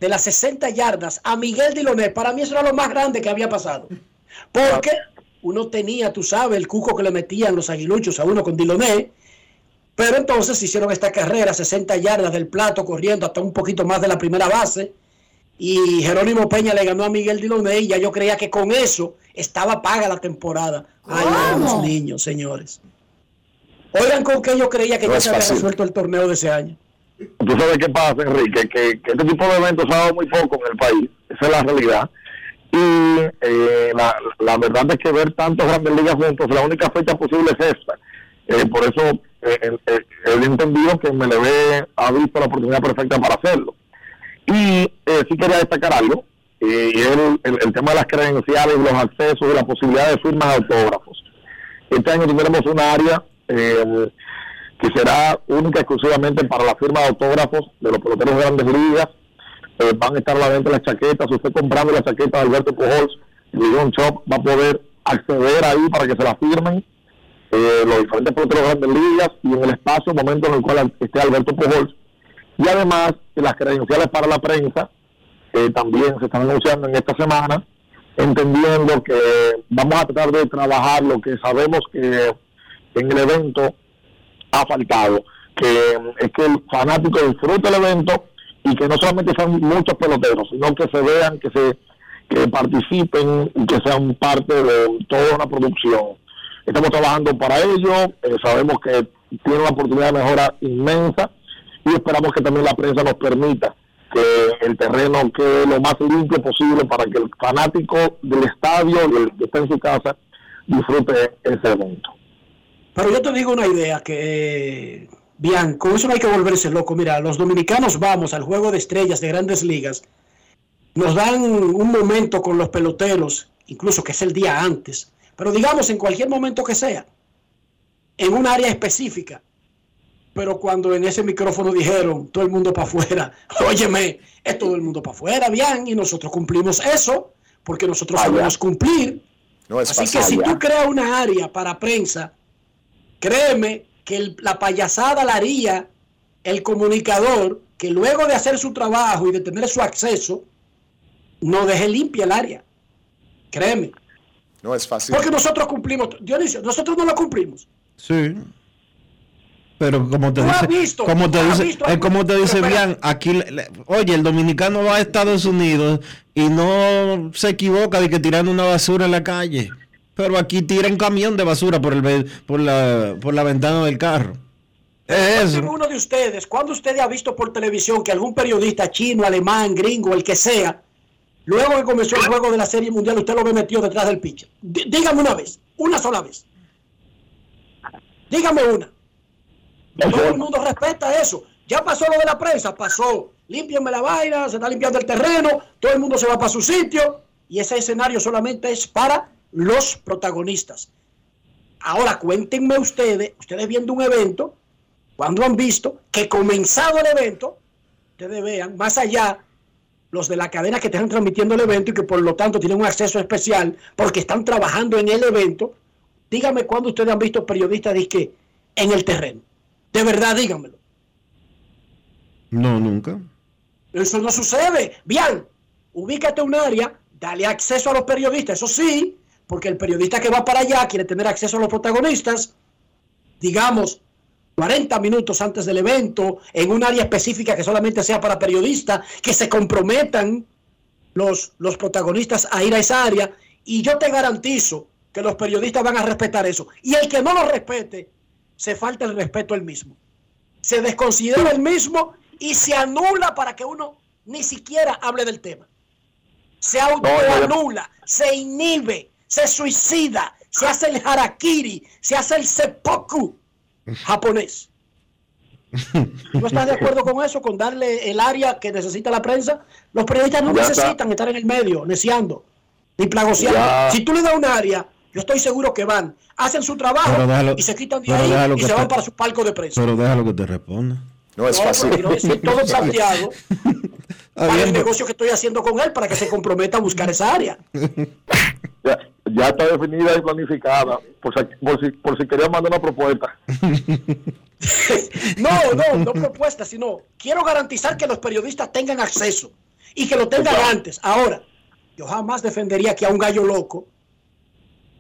de las 60 yardas a Miguel Diloné. Para mí eso era lo más grande que había pasado. Porque uno tenía, tú sabes, el cuco que le metían los aguiluchos a uno con Diloné. Pero entonces hicieron esta carrera, 60 yardas del plato, corriendo hasta un poquito más de la primera base. Y Jerónimo Peña le ganó a Miguel Diloné y ya yo creía que con eso estaba paga la temporada. Ay, los niños, señores. Oigan con qué yo creía que No ya se había resuelto el torneo de ese año. Tú sabes qué pasa, Enrique, que, que este tipo de eventos ha dado muy poco en el país, esa es la realidad. Y eh, la, la verdad es que ver tantos grandes ligas juntos, la única fecha posible es esta. Eh, por eso eh, eh, eh, he entendido que MLB ha visto la oportunidad perfecta para hacerlo. Y eh, sí quería destacar algo, eh, y el, el- el tema de las credenciales, los accesos y la posibilidad de firmas de autógrafos. Este año tendremos un área eh, que será única exclusivamente para la firma de autógrafos de los peloteros de grandes ligas. Eh, van a estar a la venta las chaquetas. Si usted comprando la chaqueta de Alberto Pujols, John Shop va a poder acceder ahí para que se la firmen eh, los diferentes peloteros de grandes ligas y en el espacio, momento en el cual esté Alberto Pujols. Y además, las credenciales para la prensa eh, también se están anunciando en esta semana, entendiendo que vamos a tratar de trabajar lo que sabemos que en el evento ha faltado, que mm, es que el fanático disfrute el evento y que no solamente sean muchos peloteros, sino que se vean, que se que participen y que sean parte de toda una producción. Estamos trabajando para ello, eh, sabemos que tiene una oportunidad de mejora inmensa y esperamos que también la prensa nos permita que el terreno quede lo más limpio posible para que el fanático del estadio y el que está en su casa disfrute ese evento. Pero yo te digo una idea que, bien, con eso no hay que volverse loco. Mira, los dominicanos vamos al juego de estrellas de grandes ligas, nos dan un momento con los peloteros, incluso que es el día antes, pero digamos en cualquier momento que sea, en un área específica. Pero cuando en ese micrófono dijeron todo el mundo para afuera, óyeme, es todo el mundo para afuera, bien, y nosotros cumplimos eso, porque nosotros sabemos cumplir. No es Así que si tú creas una área para prensa, créeme que el- la payasada la haría el comunicador que luego de hacer su trabajo y de tener su acceso, no deje limpia el área. Créeme. No es fácil. Porque nosotros cumplimos, Dionisio, nosotros no lo cumplimos. Sí. Pero como te dice, visto, como te tú has dice, visto es algo- como te dice bien, aquí, le- le- oye, el dominicano va a Estados Unidos y no se equivoca de que tirando una basura en la calle. Pero aquí tira un camión de basura por el por la por la ventana del carro. Es eso. uno de ustedes, ¿cuándo usted ha visto por televisión que algún periodista chino, alemán, gringo, el que sea, luego que comenzó el juego de la Serie Mundial, usted lo ve metido detrás del pitcher? Dí- Dígame una vez, una sola vez. Dígame una. Todo el mundo respeta eso. Ya pasó lo de la prensa, pasó. Límpienme la vaina, se está limpiando el terreno, todo el mundo se va para su sitio y ese escenario solamente es para los protagonistas. Ahora cuéntenme ustedes, ustedes viendo un evento, cuando han visto que comenzado el evento, ustedes vean, más allá, los de la cadena que están transmitiendo el evento y que por lo tanto tienen un acceso especial porque están trabajando en el evento, díganme cuándo ustedes han visto periodistas disque en el terreno. De verdad, díganmelo. No, nunca. Eso no sucede. Bien, ubícate un área, dale acceso a los periodistas, eso sí, porque el periodista que va para allá quiere tener acceso a los protagonistas, digamos, 40 minutos antes del evento, en un área específica que solamente sea para periodistas, que se comprometan los, los protagonistas a ir a esa área, y yo te garantizo que los periodistas van a respetar eso. Y el que no lo respete, se falta el respeto el mismo. Se desconsidera el mismo y se anula para que uno ni siquiera hable del tema. Se autoanula, se inhibe, se suicida, se hace el harakiri, se hace el seppuku japonés. ¿No estás de acuerdo con eso? Con darle el área que necesita la prensa. Los periodistas no Ya está. necesitan estar en el medio, neciando, ni plagoseando. Ya. Si tú le das un área, yo estoy seguro que van, hacen su trabajo déjalo- y se quitan de ahí y se van para su palco de prensa. Pero déjalo que te responda. No No, pero quiero decir todo planteado para el negocio que estoy haciendo con él para que se comprometa a buscar esa área. Ya, ya está definida y planificada. Por si, por si, por si quería mandar una propuesta. No, no, no propuesta, sino quiero garantizar que los periodistas tengan acceso y que lo tengan antes. Ahora, yo jamás defendería que a un gallo loco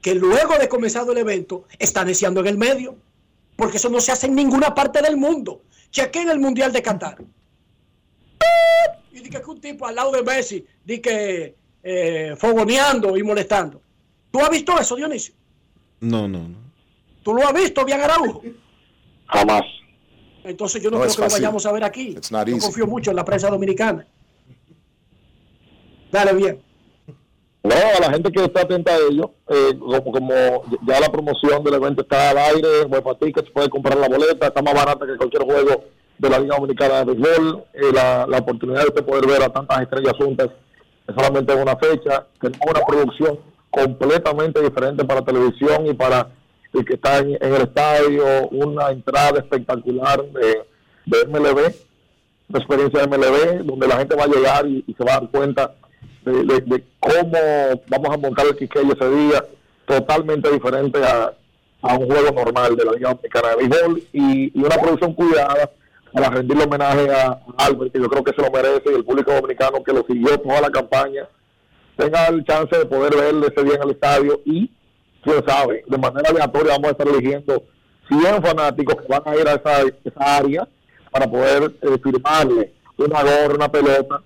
que luego de comenzado el evento está neciando en el medio, porque eso no se hace en ninguna parte del mundo. Chequen el Mundial de Qatar. Y di que un tipo al lado de Messi, di que eh, fogoneando y molestando. ¿Tú has visto eso, Dionisio? No, no, no. ¿Tú lo has visto, bien Araujo? Jamás. Entonces yo no, No creo es que lo vayamos a ver aquí. It's not Yo easy. confío mucho en la prensa dominicana. Dale bien. No, a la gente que está atenta a ello, eh, como, como ya la promoción del evento está al aire, Huepa Tickets puede comprar la boleta, está más barata que cualquier juego de la Liga Dominicana de Béisbol, eh, la, la oportunidad de usted poder ver a tantas estrellas juntas es solamente en una fecha, tenemos una producción completamente diferente para televisión y para el que está en, el estadio, una entrada espectacular de, MLB, una experiencia de MLB, donde la gente va a llegar y, se va a dar cuenta de, cómo vamos a montar el Quiqueya ese día, totalmente diferente a, a un juego normal de la Liga Dominicana de Béisbol y una producción cuidada para rendirle homenaje a, Albert, que yo creo que se lo merece, y el público dominicano que lo siguió toda la campaña, tenga el chance de poder verle ese día en el estadio y, quién sabe, de manera aleatoria vamos a estar eligiendo 100 fanáticos que van a ir a esa, esa área para poder eh, firmarle una gorra, una pelota,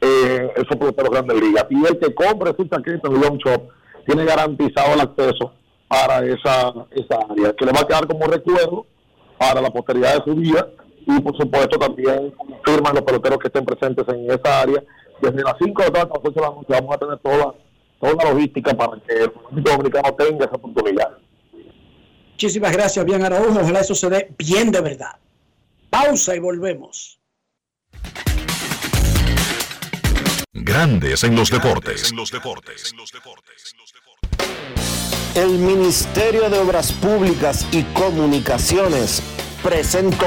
eh, esos peloteros grandes ligas. Y el que compre su chaqueta en Long Shop tiene garantizado el acceso para esa, esa área, que le va a quedar como recuerdo para la posteridad de su día y por supuesto también firman los peloteros que estén presentes en esa área. Desde las 5 de la tarde hasta las 8 de la noche vamos a tener toda, toda la logística para que el público dominicano tenga esa oportunidad. Muchísimas gracias, bien Araujo. Ojalá eso se dé bien de verdad. Pausa y volvemos. Grandes en los deportes. El Ministerio de Obras Públicas y Comunicaciones presentó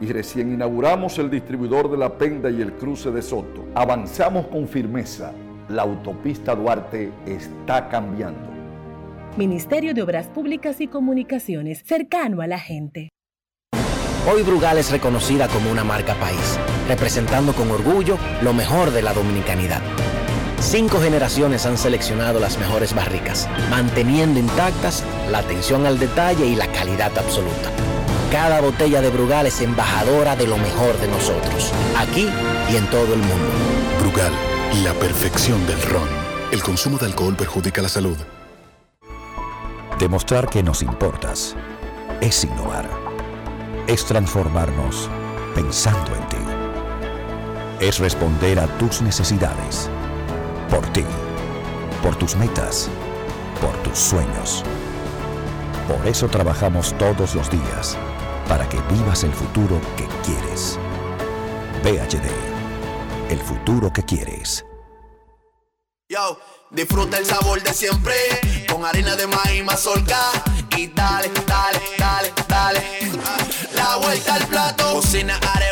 y recién inauguramos el distribuidor de La Penda y el cruce de Soto. Avanzamos con firmeza. La autopista Duarte está cambiando. Ministerio de Obras Públicas y Comunicaciones, cercano a la gente. Hoy Brugal es reconocida como una marca país, representando con orgullo lo mejor de la dominicanidad. Cinco generaciones han seleccionado las mejores barricas, manteniendo intactas la atención al detalle y la calidad absoluta cada botella de Brugal es embajadora de lo mejor de nosotros, aquí y en todo el mundo. Brugal, la perfección del ron. El consumo de alcohol perjudica la salud. Demostrar que nos importas es innovar. Es transformarnos pensando en ti. Es responder a tus necesidades. Por ti. Por tus metas. Por tus sueños. Por eso trabajamos todos los días para que vivas el futuro que quieres. PHD, el futuro que quieres. Yo, disfruta el sabor de siempre con harina de maíz mazorca y dale, dale, dale, dale. La vuelta al plato, cocina arepa,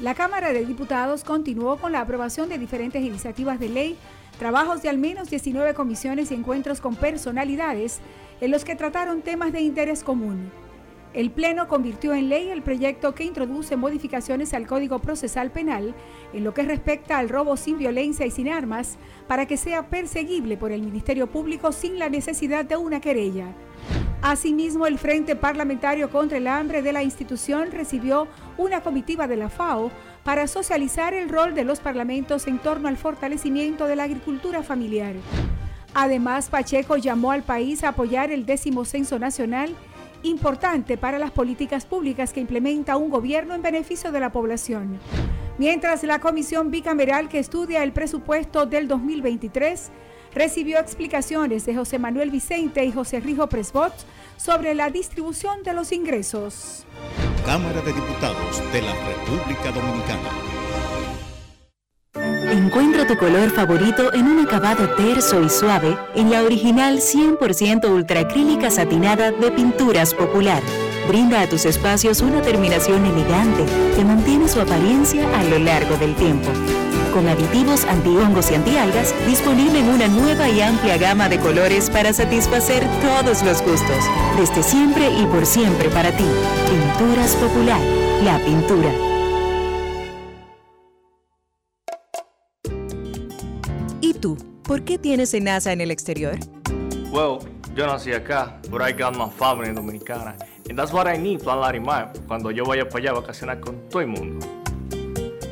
La Cámara de Diputados continuó con la aprobación de diferentes iniciativas de ley, trabajos de al menos 19 comisiones y encuentros con personalidades en los que trataron temas de interés común. El Pleno convirtió en ley el proyecto que introduce modificaciones al Código Procesal Penal en lo que respecta al robo sin violencia y sin armas para que sea perseguible por el Ministerio Público sin la necesidad de una querella. Asimismo, el Frente Parlamentario contra el Hambre de la institución recibió una comitiva de la FAO para socializar el rol de los parlamentos en torno al fortalecimiento de la agricultura familiar. Además, Pacheco llamó al país a apoyar el décimo censo nacional, importante para las políticas públicas que implementa un gobierno en beneficio de la población. Mientras la comisión bicameral que estudia el presupuesto del 2023 recibió explicaciones de José Manuel Vicente y José Rijo Presbot sobre la distribución de los ingresos. Cámara de Diputados de la República Dominicana. Encuentra tu color favorito en un acabado terso y suave en la original 100% ultracrílica satinada de Pinturas Popular. Brinda a tus espacios una terminación elegante que mantiene su apariencia a lo largo del tiempo. Con aditivos antihongos y antialgas, disponible en una nueva y amplia gama de colores para satisfacer todos los gustos. Desde siempre y por siempre para ti. Pinturas Popular, la pintura. ¿Y tú? ¿Por qué tienes NASA en el exterior? Well, yo nací acá, but I got my family dominicana. And that's what I need, Plan Larimar, cuando yo vaya para allá a vacacionar con todo el mundo.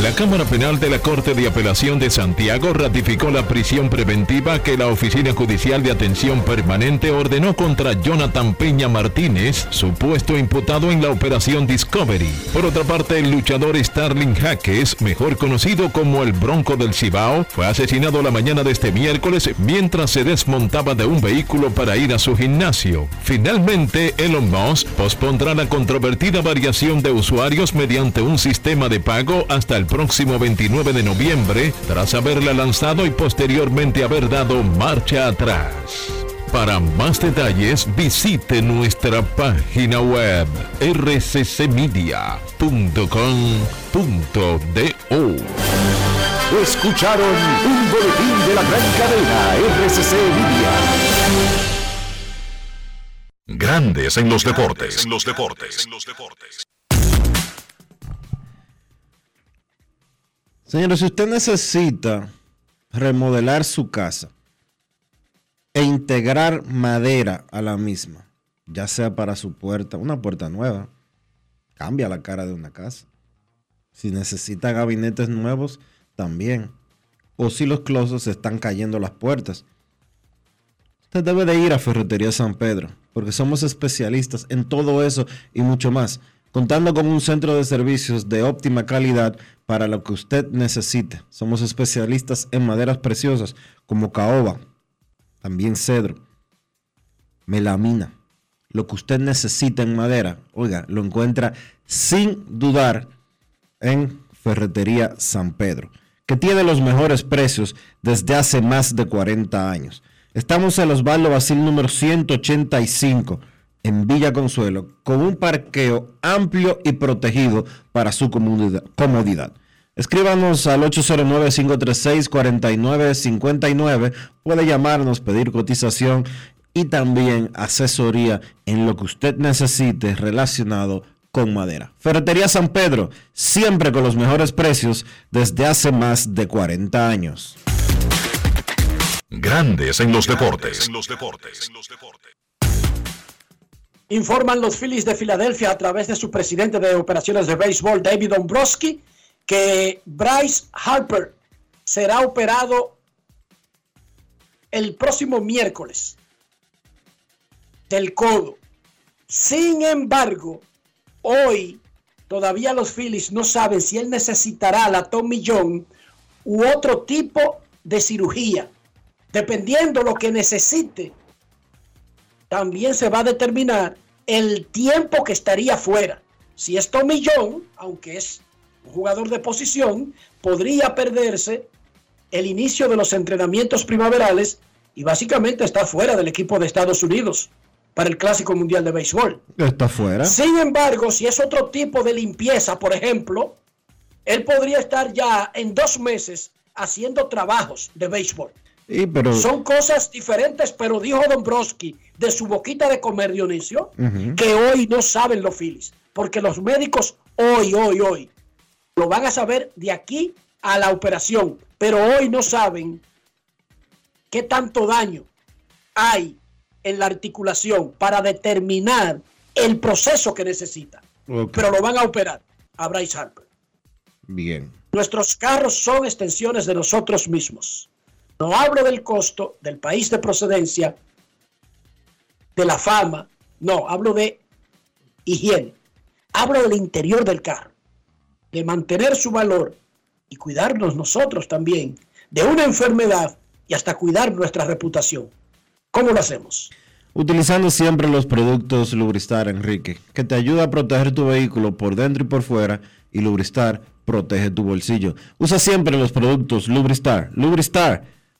La Cámara Penal de la Corte de Apelación de Santiago ratificó la prisión preventiva que la Oficina Judicial de Atención Permanente ordenó contra Jonathan Peña Martínez, supuesto imputado en la operación Discovery. Por otra parte, el luchador Starling Jaques, mejor conocido como el Bronco del Cibao, fue asesinado la mañana de este miércoles mientras se desmontaba de un vehículo para ir a su gimnasio. Finalmente, Elon Musk pospondrá la controvertida variación de usuarios mediante un sistema de pago hasta el próximo 29 de noviembre, tras haberla lanzado y posteriormente haber dado marcha atrás. Para más detalles visite nuestra página web rccmedia.com.do. Escucharon un boletín de la gran cadena RCC Media. Grandes en los deportes. En los deportes. Señores, si usted necesita remodelar su casa e integrar madera a la misma, ya sea para su puerta, una puerta nueva, cambia la cara de una casa. Si necesita gabinetes nuevos, también. O si los closets están cayendo las puertas. Usted debe de ir a Ferretería San Pedro, porque somos especialistas en todo eso y mucho más contando con un centro de servicios de óptima calidad para lo que usted necesite. Somos especialistas en maderas preciosas como caoba, también cedro, melamina. Lo que usted necesita en madera, oiga, lo encuentra sin dudar en Ferretería San Pedro, que tiene los mejores precios desde hace más de 40 años. Estamos en Osvaldo Basil número 185 en Villa Consuelo con un parqueo amplio y protegido para su comodidad. Escríbanos al 809-536-4959. Puede llamarnos, pedir cotización y también asesoría en lo que usted necesite relacionado con madera. Ferretería San Pedro, siempre con los mejores precios desde hace más de 40 años. Grandes en los deportes. Informan los Phillies de Filadelfia a través de su presidente de operaciones de béisbol, David Dombrowski, que Bryce Harper será operado el próximo miércoles del codo. Sin embargo, hoy todavía los Phillies no saben si él necesitará la Tommy John u otro tipo de cirugía. Dependiendo lo que necesite, también se va a determinar el tiempo que estaría fuera. Si es Tommy John, aunque es un jugador de posición, podría perderse el inicio de los entrenamientos primaverales y básicamente está fuera del equipo de Estados Unidos para el Clásico Mundial de Béisbol. Está fuera. Sin embargo, si es otro tipo de limpieza, por ejemplo, él podría estar ya en dos meses haciendo trabajos de béisbol. Son cosas diferentes, pero dijo Dombrowski de su boquita de comer, Dionisio, que hoy no saben los Phillies, porque los médicos hoy, hoy, hoy, lo van a saber de aquí a la operación, pero hoy no saben qué tanto daño hay en la articulación para determinar el proceso que necesita. Pero lo van a operar a Bryce Harper. Bien. Nuestros carros son extensiones de nosotros mismos. No hablo del costo del país de procedencia, de la fama, no, hablo de higiene. Hablo del interior del carro, de mantener su valor y cuidarnos nosotros también de una enfermedad y hasta cuidar nuestra reputación. ¿Cómo lo hacemos? Utilizando siempre los productos Lubristar, Enrique, que te ayuda a proteger tu vehículo por dentro y por fuera y Lubristar protege tu bolsillo. Usa siempre los productos Lubristar. Lubristar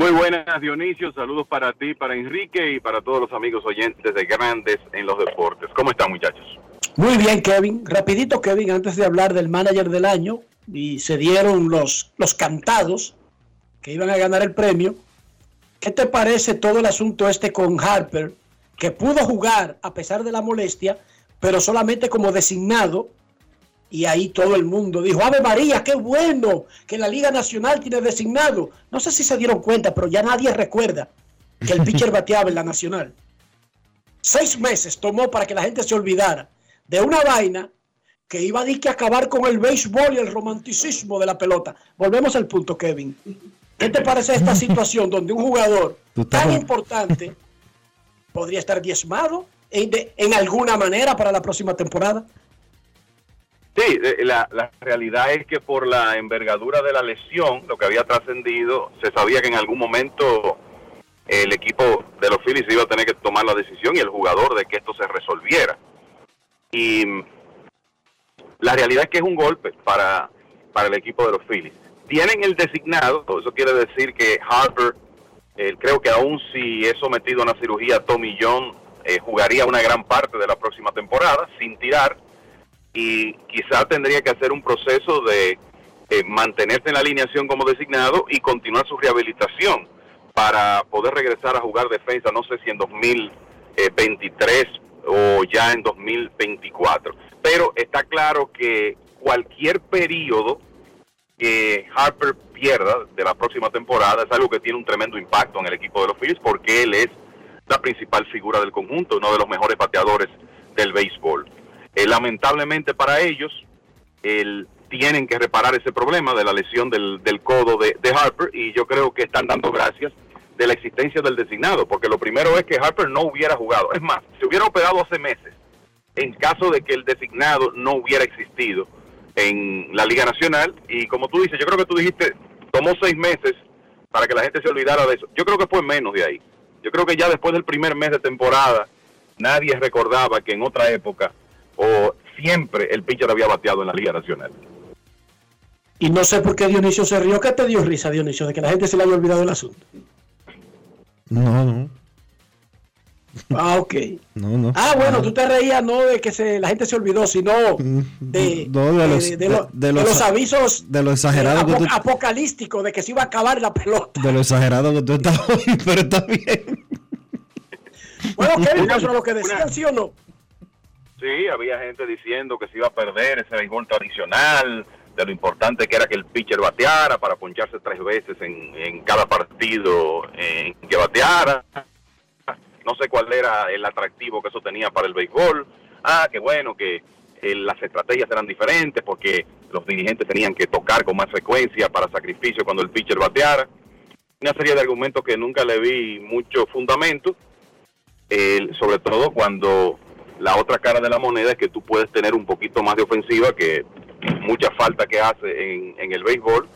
Muy buenas, Dionisio. Saludos para ti, para Enrique y para todos los amigos oyentes de Grandes en los Deportes. ¿Cómo están, muchachos? Muy bien, Kevin. Rapidito, Kevin, antes de hablar del manager del año, y se dieron los, los cantados que iban a ganar el premio. ¿Qué te parece todo el asunto este con Harper, que pudo jugar a pesar de la molestia, pero solamente como designado? Y ahí todo el mundo dijo, Ave María, qué bueno que la Liga Nacional tiene designado. No sé si se dieron cuenta, pero ya nadie recuerda que el pitcher bateaba en la Nacional. Seis meses tomó para que la gente se olvidara de una vaina que iba a, que acabar con el béisbol y el romanticismo de la pelota. Volvemos al punto, Kevin. ¿Qué te parece esta situación donde un jugador tan importante podría estar diezmado en, de, en alguna manera para la próxima temporada? Sí, la, la, realidad es que por la envergadura de la lesión, lo que había trascendido, se sabía que en algún momento el equipo de los Phillies iba a tener que tomar la decisión y el jugador de que esto se resolviera. Y la realidad es que es un golpe para, para el equipo de los Phillies. Tienen el designado, eso quiere decir que Harper, eh, creo que aún si es sometido a una cirugía, Tommy John eh, jugaría una gran parte de la próxima temporada sin tirar y quizá tendría que hacer un proceso de eh, mantenerse en la alineación como designado y continuar su rehabilitación para poder regresar a jugar defensa, no sé si en 2023 o ya en 2024. Pero está claro que cualquier periodo que Harper pierda de la próxima temporada es algo que tiene un tremendo impacto en el equipo de los Phillies porque él es la principal figura del conjunto, uno de los mejores bateadores del béisbol. Eh, lamentablemente para ellos, el, tienen que reparar ese problema de la lesión del, del codo de, de, Harper y yo creo que están dando gracias de la existencia del designado, porque lo primero es que Harper no hubiera jugado. Es más, se hubiera operado hace meses en caso de que el designado no hubiera existido en la Liga Nacional. Y como tú dices, yo creo que tú dijiste, tomó seis meses para que la gente se olvidara de eso. Yo creo que fue menos de ahí. Yo creo que ya después del primer mes de temporada, nadie recordaba que en otra época o siempre el pitcher había bateado en la Liga Nacional. Y no sé por qué Dionisio se rió. ¿Qué te dio risa, Dionisio, de que la gente se le haya olvidado el asunto? No, no. Ah, ok. No, no. Ah, bueno, tú te reías no de que se, la gente se olvidó, sino de, no, de, los, de, de, lo, de, los, los, avisos de lo exagerado apo que tú, apocalístico de que se iba a acabar la pelota. De lo exagerado que tú estás hoy, pero está bien. Bueno, Kevin, eso es lo que decían, ¿sí o no? Sí, había gente diciendo que se iba a perder ese béisbol tradicional, de lo importante que era que el pitcher bateara para poncharse tres veces en, cada partido en que bateara. No sé cuál era el atractivo que eso tenía para el béisbol. Ah, que bueno, que eh, las estrategias eran diferentes porque los dirigentes tenían que tocar con más frecuencia para sacrificio cuando el pitcher bateara. Una serie de argumentos que nunca le vi mucho fundamento, eh, sobre todo cuando la otra cara de la moneda es que tú puedes tener un poquito más de ofensiva que mucha falta que hace en, el béisbol,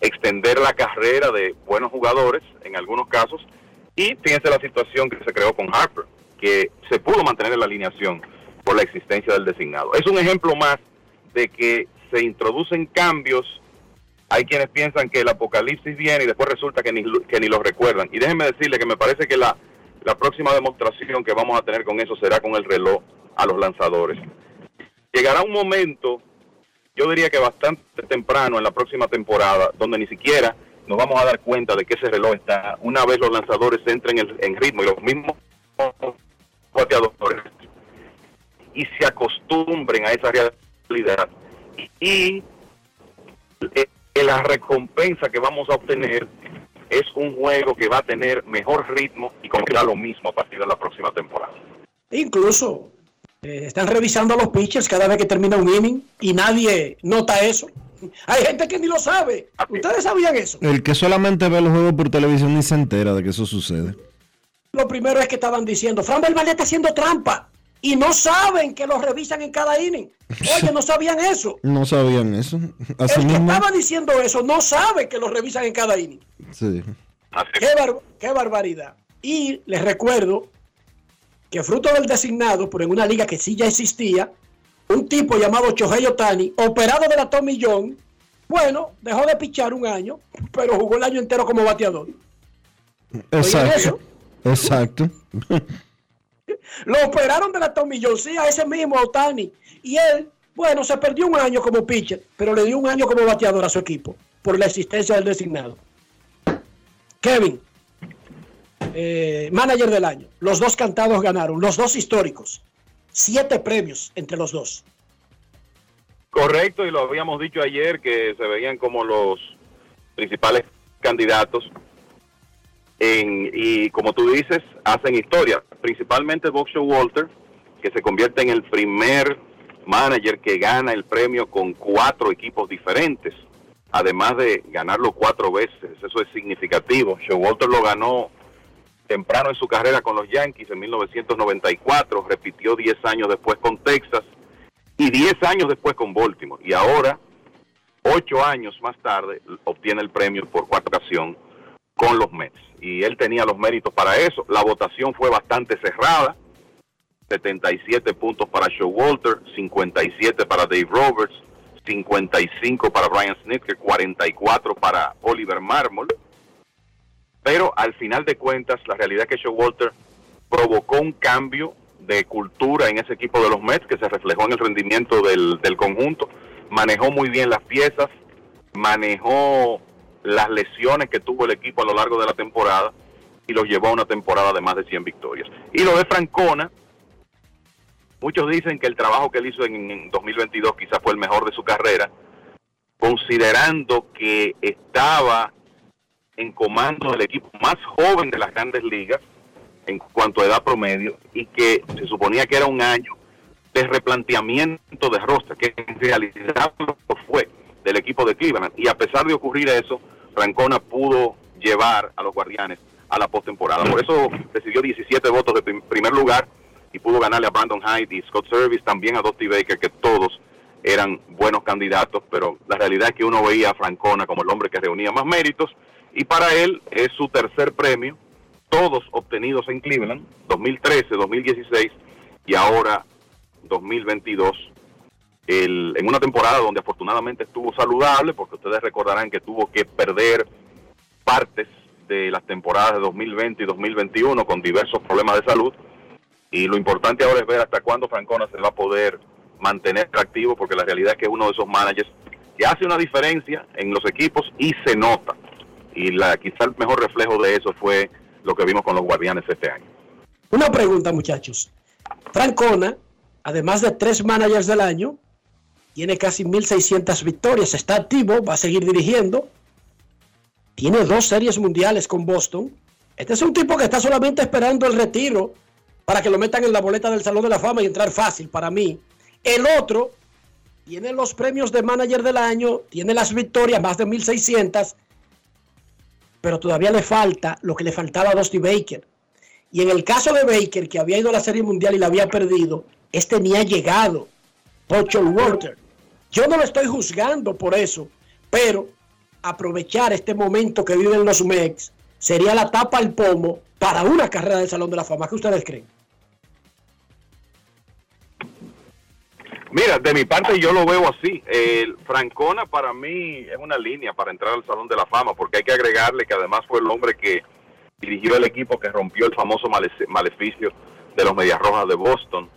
extender la carrera de buenos jugadores en algunos casos y fíjense la situación que se creó con Harper, que se pudo mantener en la alineación por la existencia del designado. Es un ejemplo más de que se introducen cambios. Hay quienes piensan que el apocalipsis viene y después resulta que ni, que ni lo recuerdan. Y déjenme decirle que me parece que la, la próxima demostración que vamos a tener con eso será con el reloj a los lanzadores. Llegará un momento, yo diría que bastante temprano en la próxima temporada, donde ni siquiera nos vamos a dar cuenta de que ese reloj está, una vez los lanzadores entren en, ritmo y los mismos bateadores y se acostumbren a esa realidad y, y la recompensa que vamos a obtener es un juego que va a tener mejor ritmo y concluirá lo mismo a partir de la próxima temporada. Incluso eh, están revisando a los pitchers cada vez que termina un inning y nadie nota eso. Hay gente que ni lo sabe. ¿Ustedes sabían eso? El que solamente ve los juegos por televisión ni se entera de que eso sucede. Lo primero es que estaban diciendo, Fran Belvalde está haciendo trampa. Y no saben que lo revisan en cada inning. Oye, no sabían eso. No sabían eso. Así El que mismo... estaba diciendo eso no sabe que lo revisan en cada inning. Sí. Qué, bar qué barbaridad. Y les recuerdo que fruto del designado, pero en una liga que sí ya existía, un tipo llamado Chohei Otani, operado de la Tommy John, bueno, dejó de pichar un año, pero jugó el año entero como bateador. Exacto. Exacto. Lo operaron de la tomilloncía ese mismo Otani. Y él, bueno, se perdió un año como pitcher, pero le dio un año como bateador a su equipo por la existencia del designado. Kevin, eh, manager del año. Los dos cantados ganaron, los dos históricos. Siete premios entre los dos. Correcto, y lo habíamos dicho ayer que se veían como los principales candidatos. En, y como tú dices, hacen historia. Principalmente Boxer Walter, que se convierte en el primer manager que gana el premio con cuatro equipos diferentes. Además de ganarlo cuatro veces, eso es significativo. Walter lo ganó temprano en su carrera con los Yankees en 1994, repitió 10 años después con Texas y 10 años después con Baltimore. Y ahora, 8 años más tarde, obtiene el premio por cuarta ocasión con los Mets. Y él tenía los méritos para eso. La votación fue bastante cerrada. 77 puntos para Walter, 57 para Dave Roberts, 55 para Brian Snitker, 44 para Oliver Marmol. Pero al final de cuentas, la realidad es que Walter provocó un cambio de cultura en ese equipo de los Mets que se reflejó en el rendimiento del, del conjunto. Manejó muy bien las piezas, manejó las lesiones que tuvo el equipo a lo largo de la temporada y los llevó a una temporada de más de 100 victorias. Y lo de Francona, muchos dicen que el trabajo que él hizo en, en 2022 quizás fue el mejor de su carrera, considerando que estaba en comando del equipo más joven de las grandes ligas en cuanto a edad promedio y que se suponía que era un año de replanteamiento de roster, que en realidad lo fue del equipo de Cleveland. Y a pesar de ocurrir eso, Francona pudo llevar a los guardianes a la postemporada. Por eso recibió 17 votos de primer lugar y pudo ganarle a Brandon Hyde y Scott Service, también a Dusty Baker, que todos eran buenos candidatos, pero la realidad es que uno veía a Francona como el hombre que reunía más méritos y para él es su tercer premio, todos obtenidos en Cleveland, 2013, 2016 y ahora 2022, en una temporada donde afortunadamente estuvo saludable, porque ustedes recordarán que tuvo que perder partes de las temporadas de 2020 y 2021 con diversos problemas de salud. Y lo importante ahora es ver hasta cuándo Francona se va a poder mantener activo, porque la realidad es que uno de esos managers que hace una diferencia en los equipos y se nota y la quizá el mejor reflejo de eso fue lo que vimos con los guardianes este año. Una pregunta, muchachos. Francona, además de tres managers del año, tiene casi 1.600 victorias, está activo, va a seguir dirigiendo, tiene dos series mundiales con Boston. Este es un tipo que está solamente esperando el retiro para que lo metan en la boleta del Salón de la Fama y entrar fácil para mí. El otro tiene los premios de manager del año, tiene las victorias, más de 1.600, pero todavía le falta lo que le faltaba a Dusty Baker. Y en el caso de Baker, que había ido a la Serie Mundial y la había perdido, este ni ha llegado, Pocho Walter. Yo no lo estoy juzgando por eso, pero aprovechar este momento que viven los Mex sería la tapa al pomo para una carrera del Salón de la Fama. ¿Qué ustedes creen? Mira, de mi parte yo lo veo así. El Francona para mí es una línea para entrar al Salón de la Fama, porque hay que agregarle que además fue el hombre que dirigió el equipo que rompió el famoso maleficio de los Medias Rojas de Boston.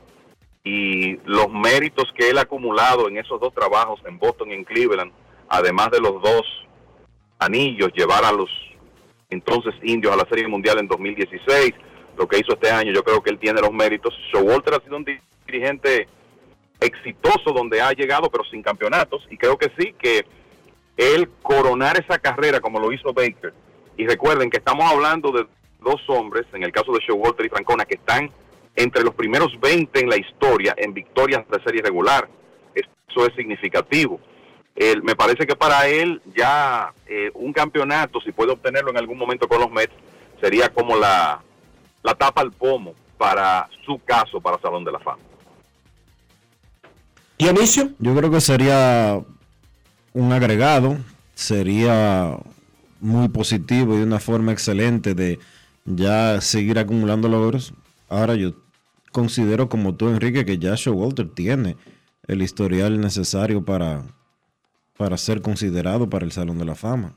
Y los méritos que él ha acumulado en esos dos trabajos, en Boston y en Cleveland, además de los dos anillos, llevar a los entonces indios a la Serie Mundial en 2016, lo que hizo este año, yo creo que él tiene los méritos. Showalter ha sido un dirigente exitoso donde ha llegado, pero sin campeonatos. Y creo que sí, que él coronar esa carrera como lo hizo Baker. Y recuerden que estamos hablando de dos hombres, en el caso de Showalter y Francona, que están entre los primeros 20 en la historia en victorias de serie regular. Eso es significativo. me parece que para él ya eh, un campeonato, si puede obtenerlo en algún momento con los Mets, sería como la, la tapa al pomo para su caso para Salón de la Fama. Dionisio. Yo creo que sería un agregado, sería muy positivo y de una forma excelente de ya seguir acumulando logros. Ahora yo considero como tú, Enrique, que ya Walter tiene el historial necesario para, para ser considerado para el Salón de la Fama.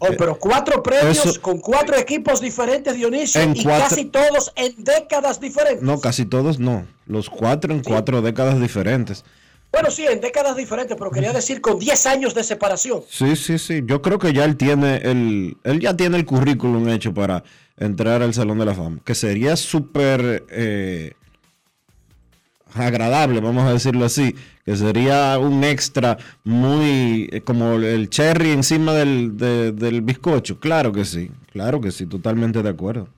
Oh, pero cuatro premios eso- con cuatro equipos diferentes, Dionisio, y cuatro- casi todos en décadas diferentes. No, casi todos no. Los cuatro en cuatro décadas diferentes. Bueno, sí, en décadas diferentes, pero quería decir con 10 años de separación. Sí, sí, sí. Yo creo que ya él tiene el, él ya tiene el currículum hecho para entrar al Salón de la Fama. Que sería súper eh, agradable, vamos a decirlo así. Que sería un extra muy eh, como el cherry encima del, de- del bizcocho. Claro que sí, claro que sí, totalmente de acuerdo.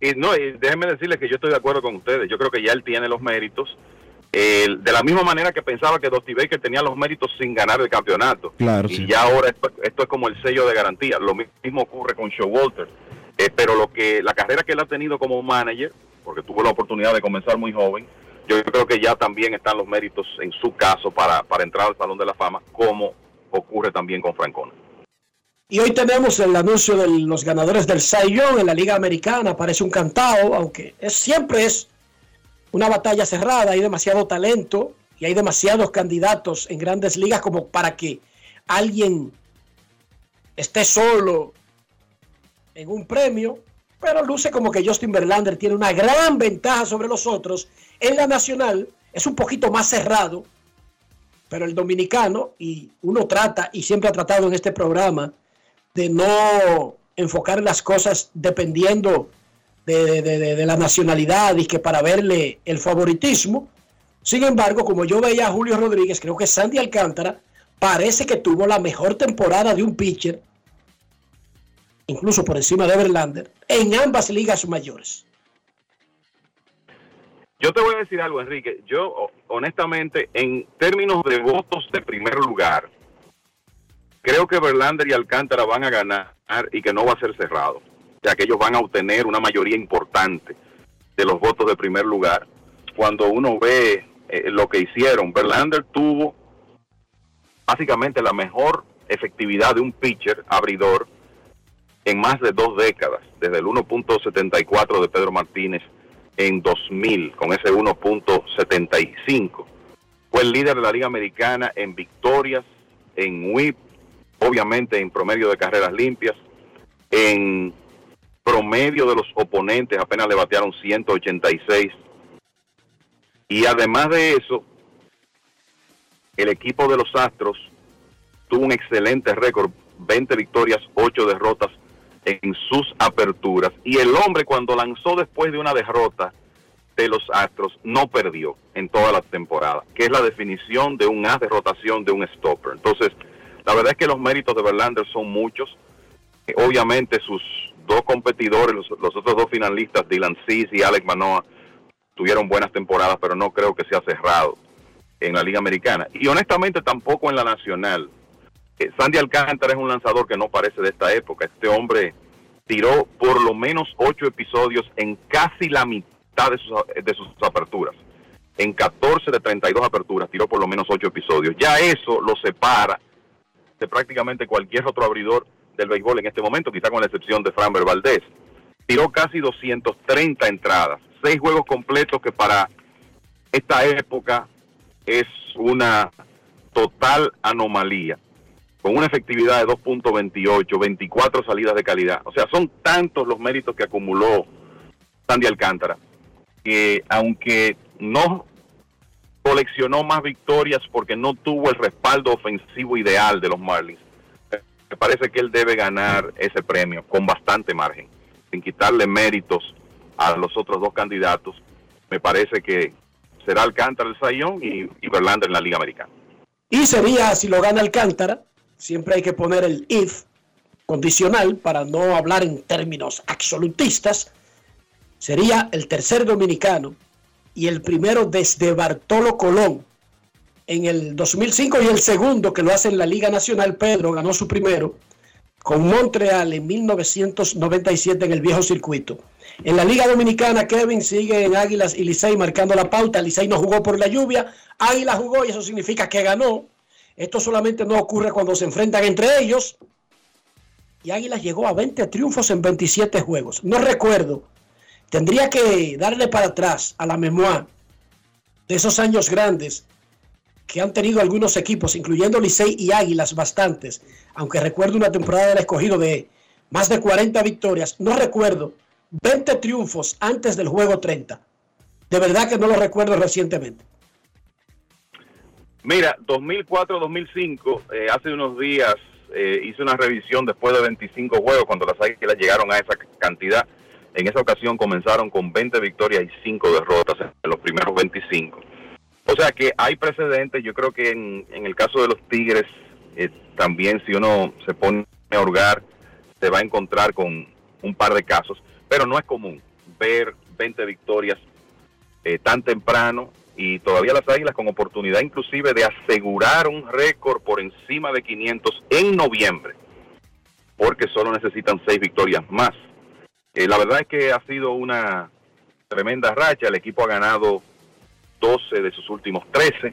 Y no, y déjenme decirles que yo estoy de acuerdo con ustedes. Yo creo que ya él tiene los méritos. Eh, de la misma manera que pensaba que Dusty Baker tenía los méritos sin ganar el campeonato. Claro, y sí. ya ahora esto, esto es como el sello de garantía. Lo mismo ocurre con Showalter. Eh, pero lo que la carrera que él ha tenido como manager, porque tuvo la oportunidad de comenzar muy joven, yo creo que ya también están los méritos en su caso para, para entrar al Salón de la Fama, como ocurre también con Francona. Y hoy tenemos el anuncio de los ganadores del Young en la Liga Americana. Parece un cantado, aunque es, siempre es una batalla cerrada. Hay demasiado talento y hay demasiados candidatos en grandes ligas como para que alguien esté solo en un premio. Pero luce como que Justin Verlander tiene una gran ventaja sobre los otros. En la nacional es un poquito más cerrado, pero el dominicano, y uno trata, y siempre ha tratado en este programa, de no enfocar las cosas dependiendo de, de- de- la nacionalidad y que para verle el favoritismo. Sin embargo, como yo veía a Julio Rodríguez, creo que Sandy Alcántara parece que tuvo la mejor temporada de un pitcher, incluso por encima de Verlander, en ambas ligas mayores. Yo te voy a decir algo, Enrique. Yo, ho- honestamente, en términos de votos de primer lugar, creo que Verlander y Alcántara van a ganar y que no va a ser cerrado. Sea, que ellos van a obtener una mayoría importante de los votos de primer lugar. Cuando uno ve eh, lo que hicieron, Verlander tuvo básicamente la mejor efectividad de un pitcher abridor en más de dos décadas, desde el 1.74 de Pedro Martínez en 2000, con ese 1.75. Fue el líder de la Liga Americana en victorias, en whip, obviamente en promedio de carreras limpias, en promedio de los oponentes apenas le batearon 186. Y además de eso, el equipo de los Astros tuvo un excelente récord, 20 victorias, 8 derrotas en sus aperturas. Y el hombre cuando lanzó después de una derrota de los Astros no perdió en toda la temporada, que es la definición de un as de rotación de un stopper. Entonces, la verdad es que los méritos de Verlander son muchos. Eh, Obviamente sus dos competidores, los, los otros dos finalistas, Dylan Cease y Alex Manoa, tuvieron buenas temporadas, pero no creo que sea cerrado en la Liga Americana. Y honestamente tampoco en la Nacional. Eh, Sandy Alcántara es un lanzador que no parece de esta época. Este hombre tiró por lo menos ocho episodios en casi la mitad de sus, de sus aperturas. En 14 de 32 aperturas tiró por lo menos ocho episodios. Ya eso lo separa de prácticamente cualquier otro abridor del béisbol en este momento, quizá con la excepción de Framber Valdez. Tiró casi 230 entradas, seis juegos completos que para esta época es una total anomalía, con una efectividad de 2.28, 24 salidas de calidad. O sea, son tantos los méritos que acumuló Sandy Alcántara, que aunque no coleccionó más victorias porque no tuvo el respaldo ofensivo ideal de los Marlins, me parece que él debe ganar ese premio con bastante margen, sin quitarle méritos a los otros dos candidatos. Me parece que será Alcántara el Sayón y, y Verlander en la Liga Americana. Y sería, si lo gana Alcántara, siempre hay que poner el if condicional para no hablar en términos absolutistas, sería el tercer dominicano y el primero desde Bartolo Colón en el 2005 y el segundo que lo hace en la Liga Nacional, Pedro ganó su primero con Montreal en 1997 en el viejo circuito. En la Liga Dominicana, Kevin sigue en Águilas y Licey marcando la pauta. Licey no jugó por la lluvia, Águila jugó y eso significa que ganó. Esto solamente no ocurre cuando se enfrentan entre ellos. Y Águilas llegó a 20 triunfos en 27 juegos. No recuerdo. Tendría que darle para atrás a la memoria de esos años grandes que han tenido algunos equipos, incluyendo Licey y Águilas, bastantes, aunque recuerdo una temporada del escogido de más de 40 victorias, no recuerdo 20 triunfos antes del juego 30. De verdad que no lo recuerdo recientemente. Mira, 2004-2005, eh, hace unos días eh, hice una revisión después de 25 juegos cuando las Águilas llegaron a esa cantidad. En esa ocasión comenzaron con 20 victorias y 5 derrotas en los primeros 25. O sea que hay precedentes. Yo creo que en, el caso de los Tigres, eh, también si uno se pone a hurgar, se va a encontrar con un par de casos. Pero no es común ver 20 victorias eh, tan temprano y todavía las Águilas con oportunidad inclusive de asegurar un récord por encima de 500 en noviembre, porque solo necesitan seis victorias más. Eh, la verdad es que ha sido una tremenda racha, el equipo ha ganado 12 de sus últimos 13,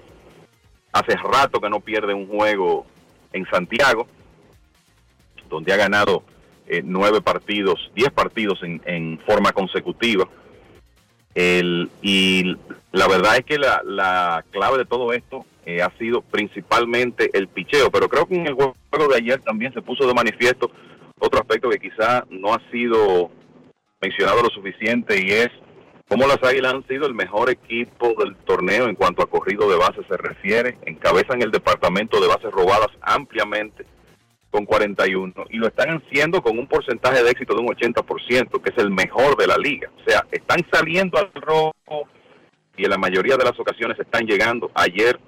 hace rato que no pierde un juego en Santiago, donde ha ganado eh, nueve partidos, 10 partidos en, en forma consecutiva. El, y la verdad es que la, la clave de todo esto eh, ha sido principalmente el picheo, pero creo que en el juego de ayer también se puso de manifiesto otro aspecto que quizá no ha sido mencionado lo suficiente y es cómo las Águilas han sido el mejor equipo del torneo en cuanto a corrido de base se refiere, encabezan el departamento de bases robadas ampliamente con 41 y lo están haciendo con un porcentaje de éxito de un 80%, que es el mejor de la liga. O sea, están saliendo al rojo y en la mayoría de las ocasiones están llegando. Ayer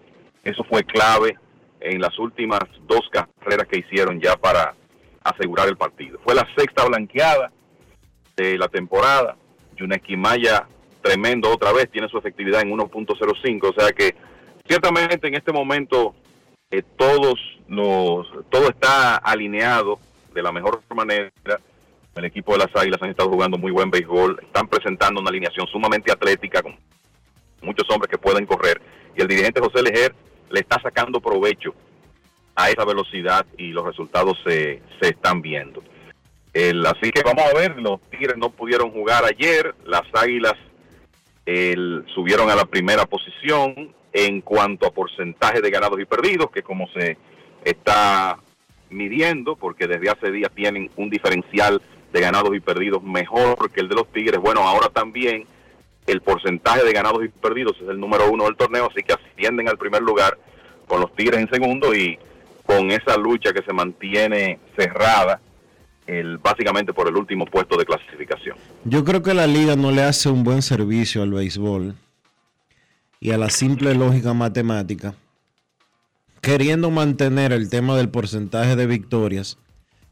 eso fue clave en las últimas dos carreras que hicieron ya para asegurar el partido. Fue la sexta blanqueada de la temporada. Yuneki Maya, tremendo otra vez, tiene su efectividad en 1.05. O sea que ciertamente en este momento eh, todos los, todo está alineado de la mejor manera. El equipo de las Águilas han estado jugando muy buen béisbol, están presentando una alineación sumamente atlética muchos hombres que pueden correr y el dirigente José Lejer le está sacando provecho a esa velocidad y los resultados se, se están viendo. El, así que vamos a ver, los Tigres no pudieron jugar ayer, las Águilas el, subieron a la primera posición, en cuanto a porcentaje de ganados y perdidos, que como se está midiendo, porque desde hace días tienen un diferencial de ganados y perdidos mejor que el de los Tigres. Bueno, ahora también el porcentaje de ganados y perdidos es el número uno del torneo, así que ascienden al primer lugar con los Tigres en segundo y con esa lucha que se mantiene cerrada básicamente por el último puesto de clasificación. Yo creo que la liga no le hace un buen servicio al béisbol y a la simple lógica matemática, queriendo mantener el tema del porcentaje de victorias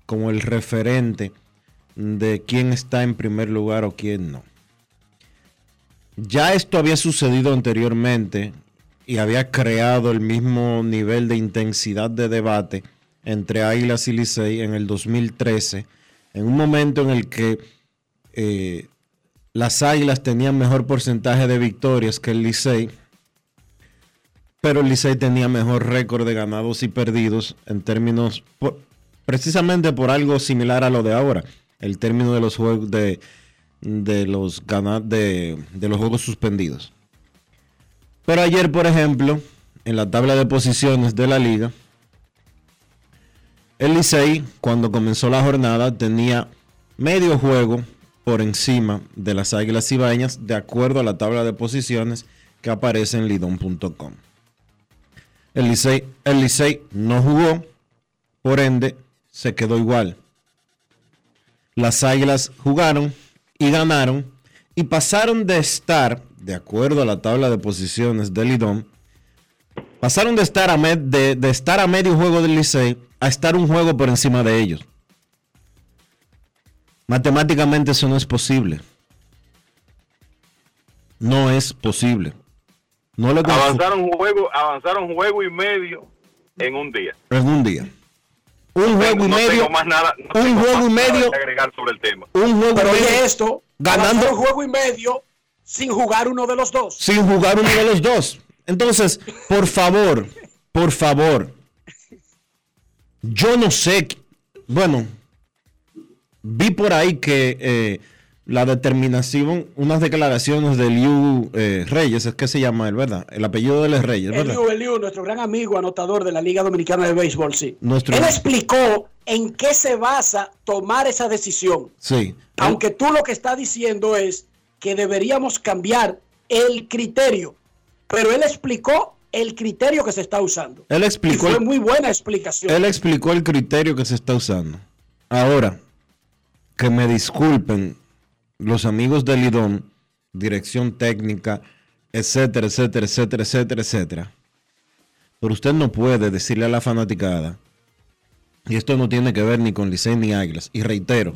como el referente de quién está en primer lugar o quién no. Ya esto había sucedido anteriormente y había creado el mismo nivel de intensidad de debate entre Águilas y Licey en el 2013, en un momento en el que eh, las Águilas tenían mejor porcentaje de victorias que el Licey, pero el Licey tenía mejor récord de ganados y perdidos en términos, precisamente por algo similar a lo de ahora, el término de los juegos de, de los de, de los juegos suspendidos. Pero ayer, por ejemplo, en la tabla de posiciones de la liga, el Licey, cuando comenzó la jornada, tenía medio juego por encima de las Águilas Ibañas, de acuerdo a la tabla de posiciones que aparece en lidon.com. El Licey, el Licey no jugó, por ende se quedó igual. Las Águilas jugaron y ganaron y pasaron de estar, de acuerdo a la tabla de posiciones del Lidón, pasaron de estar a, de, de estar a medio juego del Licey a estar un juego por encima de ellos. Matemáticamente eso no es posible. No es posible. No lo avanzaron juego, avanzaron juego y medio en un día. En un día. Un juego y medio. más nada, un juego y medio. agregar sobre el tema. Un juego Pero y medio. oye esto, ganando un juego y medio sin jugar uno de los dos. Sin jugar uno de los dos. Entonces, por favor, por favor. Yo no sé. Bueno, vi por ahí que eh, la determinación, unas declaraciones de Liu eh, Reyes, es que se llama él, ¿verdad? El apellido de él es Reyes, ¿verdad? Eliu, Eliu, nuestro gran amigo anotador de la Liga Dominicana de Béisbol, sí. Nuestro- Él explicó en qué se basa tomar esa decisión. Sí. Aunque tú lo que estás diciendo es que deberíamos cambiar el criterio. Pero él explicó el criterio que se está usando. Él explicó Y fue muy buena explicación. Él explicó el criterio que se está usando. Ahora, que me disculpen los amigos del Lidón, dirección técnica, etcétera, etcétera, etcétera, etcétera, etcétera. Pero usted no puede decirle a la fanaticada, y esto no tiene que ver ni con Licey ni Águilas, y reitero,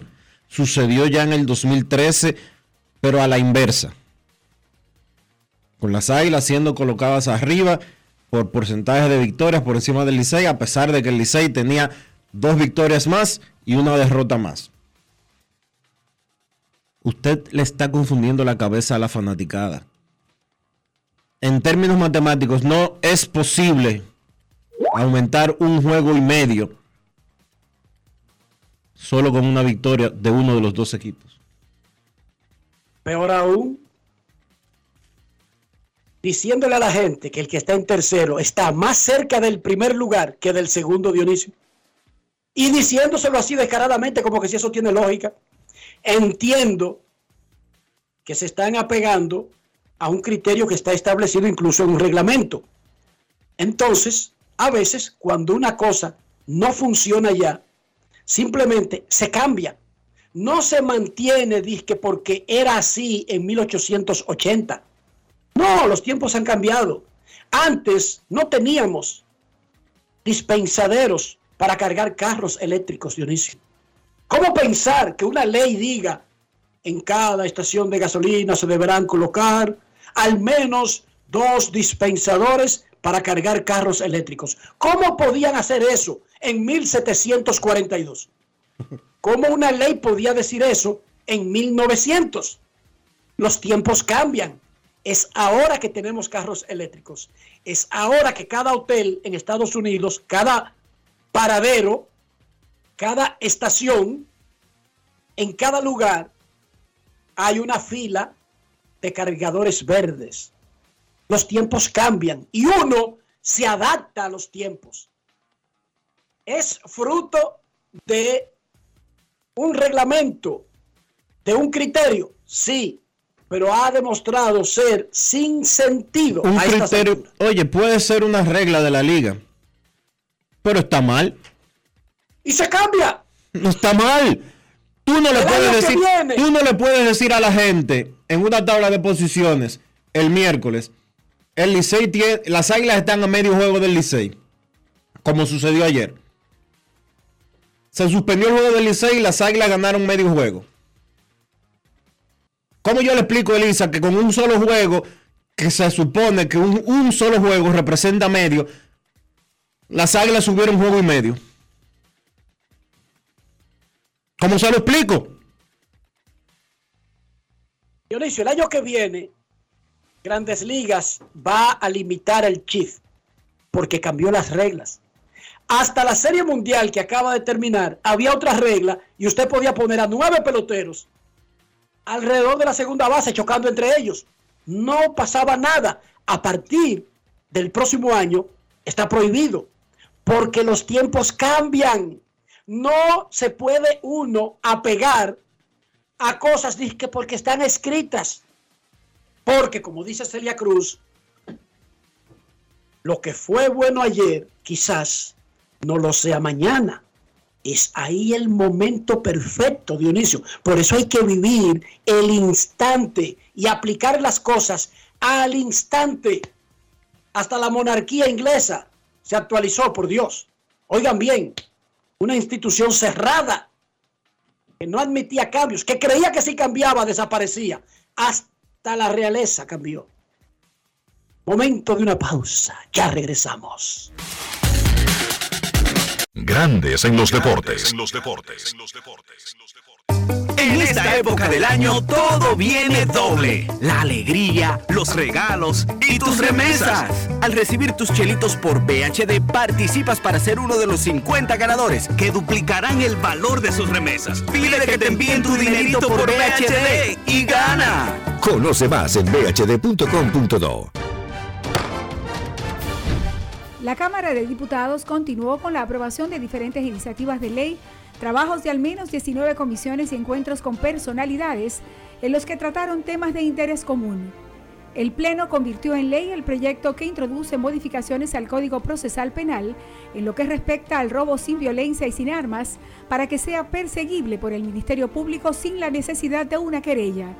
sucedió ya en el 2013, pero a la inversa. Con las Águilas siendo colocadas arriba por porcentaje de victorias por encima del Licey, a pesar de que el Licey tenía dos victorias más y una derrota más. Usted le está confundiendo la cabeza a la fanaticada. En términos matemáticos, no es posible aumentar un juego y medio solo con una victoria de uno de los dos equipos. Peor aún, diciéndole a la gente que el que está en tercero está más cerca del primer lugar que del segundo Dionisio. Y diciéndoselo así descaradamente como que si eso tiene lógica. Entiendo que se están apegando a un criterio que está establecido incluso en un reglamento. Entonces, a veces, cuando una cosa no funciona ya, simplemente se cambia. No se mantiene, disque, porque era así en 1880. No, los tiempos han cambiado. Antes no teníamos dispensaderos para cargar carros eléctricos, Dionisio. ¿Cómo pensar que una ley diga en cada estación de gasolina se deberán colocar al menos dos dispensadores para cargar carros eléctricos? ¿Cómo podían hacer eso en 1742? ¿Cómo una ley podía decir eso en 1900? Los tiempos cambian. Es ahora que tenemos carros eléctricos. Es ahora que cada hotel en Estados Unidos, cada paradero, cada estación, en cada lugar, hay una fila de cargadores verdes. Los tiempos cambian y uno se adapta a los tiempos. Es fruto de un reglamento, de un criterio, sí, pero ha demostrado ser sin sentido. Un a criterio, oye, puede ser una regla de la liga, pero está mal. Y se cambia. No está mal. Tú no le puedes decir, tú no le puedes decir a la gente en una tabla de posiciones el miércoles, el Licey tiene, las águilas están a medio juego del Licey, como sucedió ayer. Se suspendió el juego del Licey y las águilas ganaron medio juego. ¿Cómo yo le explico a Elisa que con un solo juego, que se supone que un, un solo juego representa medio, las águilas subieron juego y medio? ¿Cómo se lo explico? Dionisio, el año que viene, Grandes Ligas va a limitar el shift porque cambió las reglas. Hasta la Serie Mundial que acaba de terminar, había otra regla y usted podía poner a nueve peloteros alrededor de la segunda base chocando entre ellos. No pasaba nada. A partir del próximo año está prohibido porque los tiempos cambian. No se puede uno apegar a cosas dizque, porque están escritas. Porque, como dice Celia Cruz, lo que fue bueno ayer quizás no lo sea mañana. Es ahí el momento perfecto, Dionisio. Por eso hay que vivir el instante y aplicar las cosas al instante. Hasta la monarquía inglesa se actualizó, por Dios. Oigan bien, una institución cerrada que no admitía cambios, que creía que si cambiaba desaparecía. Hasta la realeza cambió. Momento de una pausa. Ya regresamos. Grandes en los deportes. En esta época del año todo viene doble. La alegría, los regalos y tus remesas. Al recibir tus chelitos por BHD, participas para ser uno de los 50 ganadores que duplicarán el valor de sus remesas. Pide que te envíen tu dinerito por BHD y gana. Conoce más en bhd.com.do. La Cámara de Diputados continuó con la aprobación de diferentes iniciativas de ley, trabajos de al menos 19 comisiones y encuentros con personalidades en los que trataron temas de interés común. El Pleno convirtió en ley el proyecto que introduce modificaciones al Código Procesal Penal en lo que respecta al robo sin violencia y sin armas para que sea perseguible por el Ministerio Público sin la necesidad de una querella.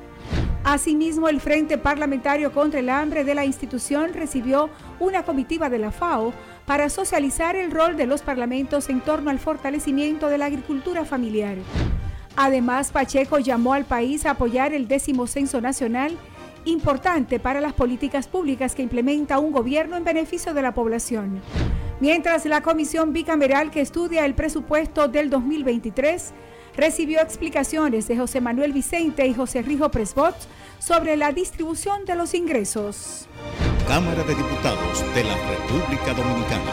Asimismo, el Frente Parlamentario contra el Hambre de la institución recibió una comitiva de la FAO para socializar el rol de los parlamentos en torno al fortalecimiento de la agricultura familiar. Además, Pacheco llamó al país a apoyar el décimo censo nacional, importante para las políticas públicas que implementa un gobierno en beneficio de la población. Mientras la comisión bicameral que estudia el presupuesto del 2023 recibió explicaciones de José Manuel Vicente y José Rijo Presbot sobre la distribución de los ingresos. Cámara de Diputados de la República Dominicana.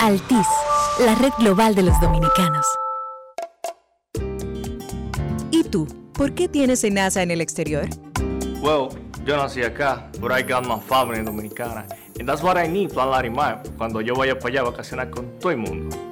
Altis, la red global de los dominicanos. ¿Y tú? ¿Por qué tienes NASA en el exterior? Well, yo nací acá, but I got my family dominicana. And that's what I need, Plan Larimar, cuando yo vaya para allá a vacacionar con todo el mundo.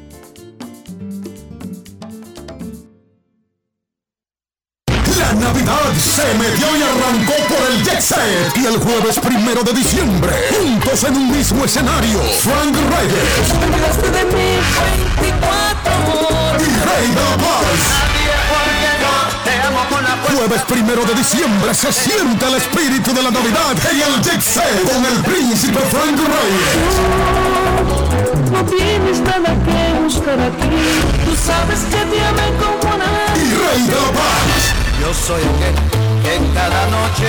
Navidad se metió y arrancó por el Jet Set. Y el jueves primero de diciembre, juntos en un mismo escenario, Frank Reyes y Rey de la Paz. Jueves primero de diciembre se siente el espíritu de la Navidad en el Jet Set con el príncipe Frank Reyes. No tienes nada que buscar aquí. Tú sabes que te amé como. Y Rey de la Paz. Yo soy aquel que en cada noche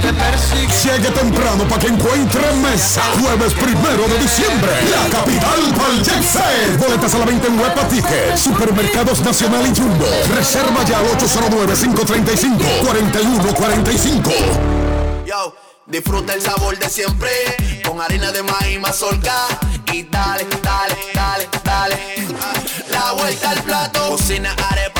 te persigue. Llegue temprano para que encuentre mesa. Jueves primero de diciembre, la capital para el Jet Set. Boletas a la venta en Huepa Ticket, Supermercados Nacional y Jumbo. Reserva ya al 809-535-4145. Yo, disfruta el sabor de siempre con harina de maíz mazorca y dale, dale, dale, dale. La vuelta al plato, cocina arepa,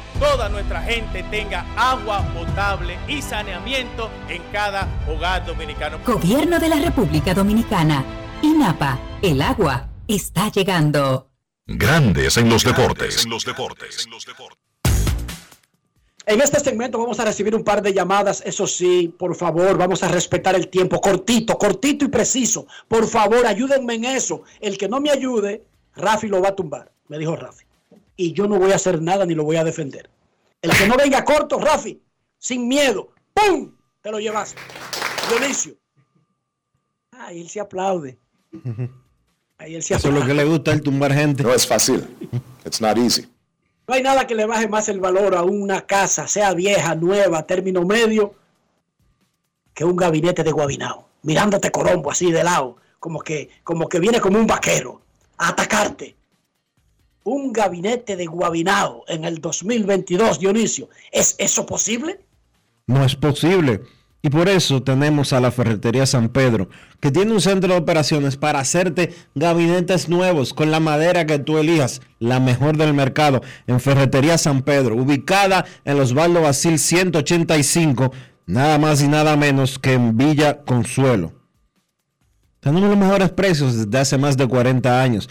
toda nuestra gente tenga agua potable y saneamiento en cada hogar dominicano. Gobierno de la República Dominicana. INAPA. El agua está llegando. Grandes en los deportes. En este segmento vamos a recibir un par de llamadas, eso sí, por favor, vamos a respetar el tiempo, cortito, cortito y preciso. Por favor, ayúdenme en eso. El que no me ayude, Rafi lo va a tumbar, me dijo Rafi. Y yo no voy a hacer nada ni lo voy a defender. El que no venga corto, Rafi, sin miedo, ¡pum! Te lo llevas. Dionisio. Ay, él se aplaude. Ahí él se Eso es lo que le gusta el tumbar gente. No es fácil. It's not easy. No hay nada que le baje más el valor a una casa, sea vieja, nueva, término medio, que un gabinete de Guabinao. Mirándote corombo así de lado, como que, como que viene como un vaquero a atacarte. Un gabinete de Guabinao en el 2022, Dionisio. ¿Es eso posible? No es posible. Y por eso tenemos a la Ferretería San Pedro, que tiene un centro de operaciones para hacerte gabinetes nuevos con la madera que tú elijas, la mejor del mercado, en Ferretería San Pedro, ubicada en los Osvaldo Basil 185, nada más y nada menos que en Villa Consuelo. Tenemos los mejores precios desde hace más de 40 años.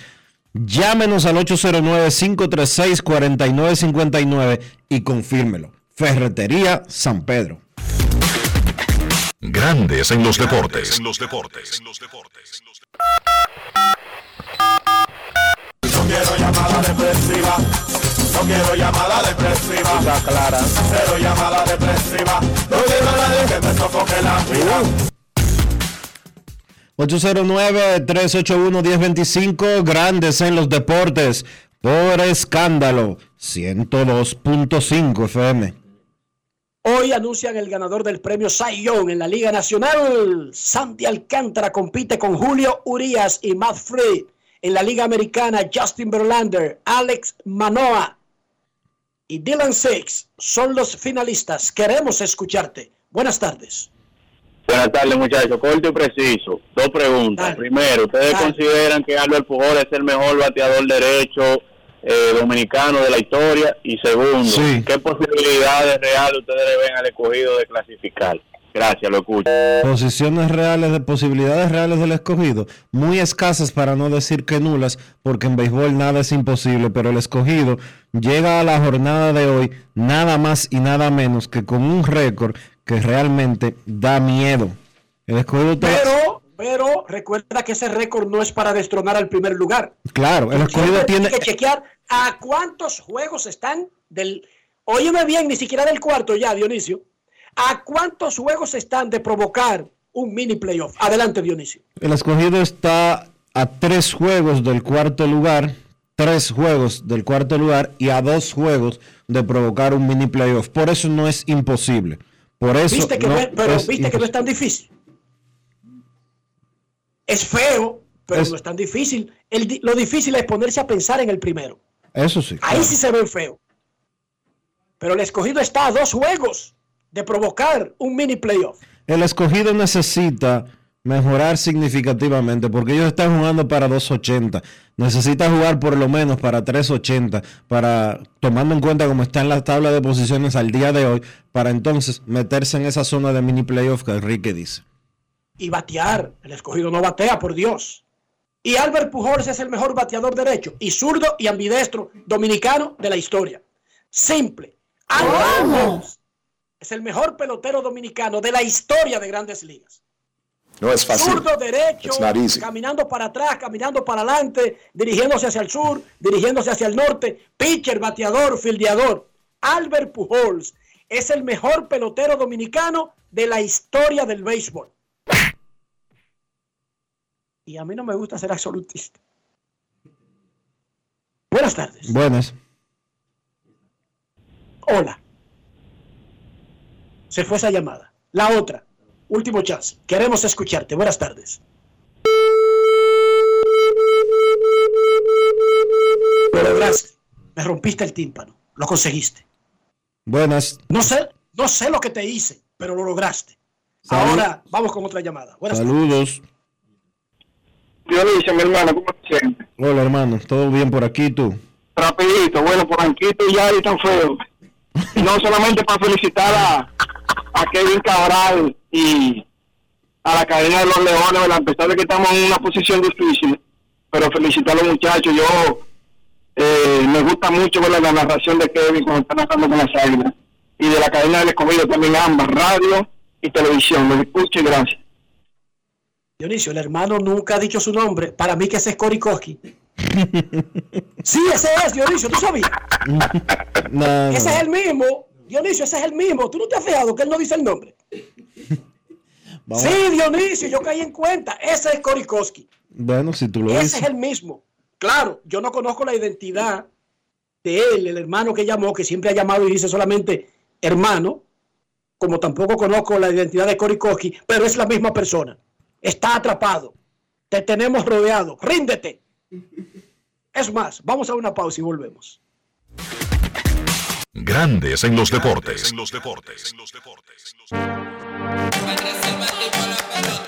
Llámenos al 809-536-4959 y confírmelo. Ferretería San Pedro. Grandes en los deportes. No quiero llamada depresiva. No quiero llamada depresiva. clara. Cero llamada depresiva. No quiero a nadie que me sofoque la vida. 809-381-1025, grandes en los deportes, por escándalo, 102.5 FM. Hoy anuncian el ganador del premio Young en la Liga Nacional. Santi Alcántara compite con Julio Urias y Matt Free. En la Liga Americana, Justin Verlander, Alex Manoa y Dylan Six son los finalistas. Queremos escucharte. Buenas tardes. Buenas tardes, muchachos. Corto y preciso. Dos preguntas. Primero, ¿ustedes consideran que Albert Pujol es el mejor bateador derecho eh, dominicano de la historia? Y segundo, ¿qué posibilidades reales ustedes le ven al escogido de clasificar? Gracias, lo escucho. Posiciones reales, de posibilidades reales del escogido, muy escasas para no decir que nulas, porque en béisbol nada es imposible, pero el escogido llega a la jornada de hoy nada más y nada menos que con un récord que realmente da miedo. El Pero, pero recuerda que ese récord no es para destronar al primer lugar. Claro, el escogido tiene... que chequear a cuántos juegos están del. Óyeme bien, ni siquiera del cuarto ya, Dionisio. ¿A cuántos juegos están de provocar un mini playoff? Adelante, Dionisio. El escogido está a tres juegos del cuarto lugar, tres juegos del cuarto lugar y a dos juegos de provocar un mini playoff. Por eso no es imposible. Por eso ¿Viste que, no es- pero es viste que no es tan difícil? Es feo, pero Es- no es tan difícil. El lo difícil es ponerse a pensar en el primero. Eso sí. Ahí sí se ve feo. Pero el escogido está a dos juegos de provocar un mini playoff. El escogido necesita mejorar significativamente porque ellos están jugando para 280. Necesita jugar por lo menos para 380 para tomando en cuenta cómo está en la tabla de posiciones al día de hoy para entonces meterse en esa zona de mini playoff que Enrique dice. y batear. El escogido no batea, por Dios. Y Albert Pujols es el mejor bateador derecho y zurdo y ambidestro dominicano de la historia. Simple. Albert es el mejor pelotero dominicano de la historia de grandes ligas. No es fácil. Zurdo, derecho, caminando para atrás, caminando para adelante, dirigiéndose hacia el sur, dirigiéndose hacia el norte, pitcher, bateador, fildeador. Albert Pujols es el mejor pelotero dominicano de la historia del béisbol. Y a mí no me gusta ser absolutista. Buenas tardes. Buenas. Hola. Se fue esa llamada. La otra. Último chance. Queremos escucharte. Buenas tardes. Lo lograste. Me rompiste el tímpano. Lo conseguiste. Buenas. No sé, no sé lo que te hice, pero lo lograste. Salud. Ahora vamos con otra llamada. Buenas tardes. Saludos. Dionisio, mi hermano, ¿cómo te sientes? Hola, hermano. ¿Todo bien por aquí tú? Rapidito, bueno, por Anquito y Yari tan feo. Y no solamente para felicitar a, Kevin Cabral y a la cadena de los Leones, a pesar de que estamos en una posición difícil, pero felicitar a los muchachos. Yo eh, me gusta mucho la narración de Kevin cuando está narrando con las águilas. Y de la cadena del escogido también ambas, radio y televisión. Lo escucho y gracias. Dionisio, el hermano nunca ha dicho su nombre. Para mí que es Korikoski. Sí, ese es, Dionisio, ¿tú sabías? No, Ese es el mismo. Dionisio, ese es el mismo. ¿Tú no te has fijado que él no dice el nombre? Vamos. Sí, Dionisio, yo caí en cuenta. Ese es Korikoski. Bueno, si tú lo Ese dices. es el mismo. Claro, yo no conozco la identidad de él, el hermano que llamó, que siempre ha llamado y dice solamente hermano, como tampoco conozco la identidad de Korikoski, pero es la misma persona. Está atrapado. Te tenemos rodeado. Ríndete. Es más, vamos a una pausa y volvemos. Grandes en los deportes. Sube y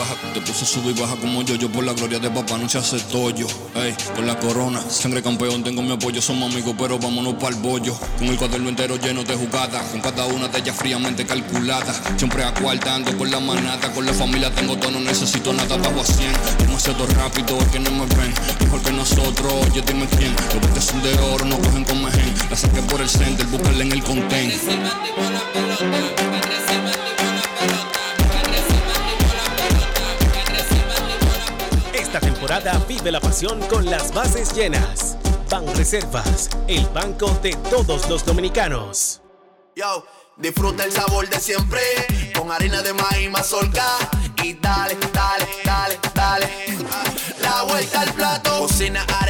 baja, te puse sube y baja como yo, yo por la gloria de papá no se hace tollo. Ey, por la corona, sangre campeón, tengo mi apoyo, somos amigos, pero vámonos para el bollo. Con el cuaderno entero lleno de jugadas, con cada una de ellas fríamente calculada. Siempre acuartando con la manata, con la familia tengo todo, no necesito nada, bajo a 100. Demasiado rápido, es que no me ven, mejor que nosotros, oye, dime quién. Los botes son de oro, no cogen con mejen. La saqué por el center, búscala en el content. Temporada vive la pasión con las bases llenas. Ban Reservas, el banco de todos los dominicanos. Yo, disfruta el sabor de siempre con harina de maíz mazorca y dale, dale, dale, dale. La vuelta al plato, cocina arepa,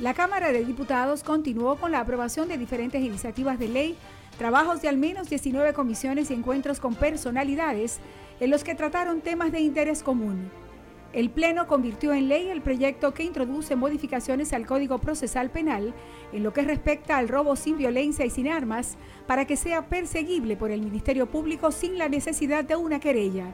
La Cámara de Diputados continuó con la aprobación de diferentes iniciativas de ley, trabajos de al menos 19 comisiones y encuentros con personalidades en los que trataron temas de interés común. El Pleno convirtió en ley el proyecto que introduce modificaciones al Código Procesal Penal en lo que respecta al robo sin violencia y sin armas para que sea perseguible por el Ministerio Público sin la necesidad de una querella.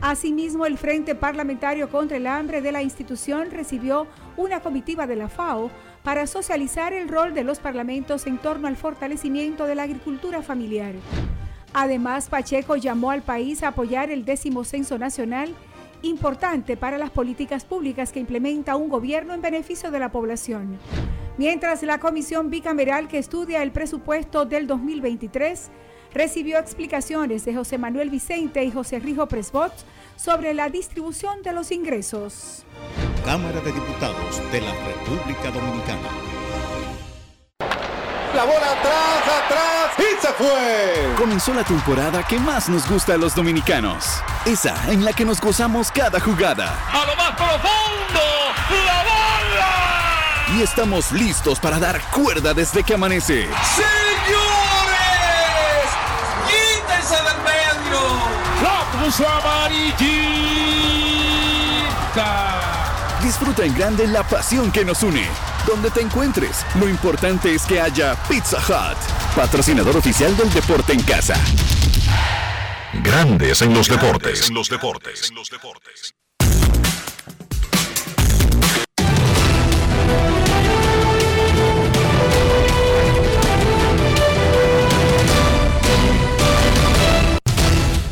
Asimismo, el Frente Parlamentario contra el Hambre de la institución recibió una comitiva de la FAO para socializar el rol de los parlamentos en torno al fortalecimiento de la agricultura familiar. Además, Pacheco llamó al país a apoyar el décimo censo nacional, importante para las políticas públicas que implementa un gobierno en beneficio de la población. Mientras la comisión bicameral que estudia el presupuesto del 2023 recibió explicaciones de José Manuel Vicente y José Rijo Presbot sobre la distribución de los ingresos. Cámara de Diputados de la República Dominicana. La bola atrás, atrás y se fue. Comenzó la temporada que más nos gusta a los dominicanos. Esa en la que nos gozamos cada jugada. A lo más profundo, la bola. Y estamos listos para dar cuerda desde que amanece. Señores, Amarillita. Disfruta en grande la pasión que nos une. Donde te encuentres, lo importante es que haya Pizza Hut, patrocinador oficial del deporte en casa. Grandes en los deportes. En los deportes.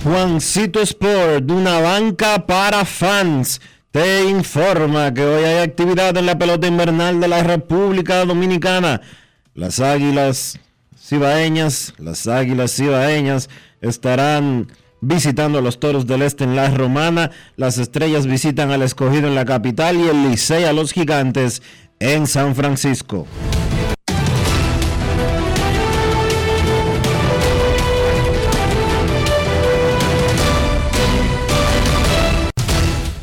Juancito Sport, una banca para fans, te informa que hoy hay actividad en la pelota invernal de la República Dominicana. Las águilas cibaeñas, las águilas cibaeñas estarán visitando a los toros del este en la Romana. Las estrellas visitan al escogido en la capital y el Licey a los gigantes en San Francisco.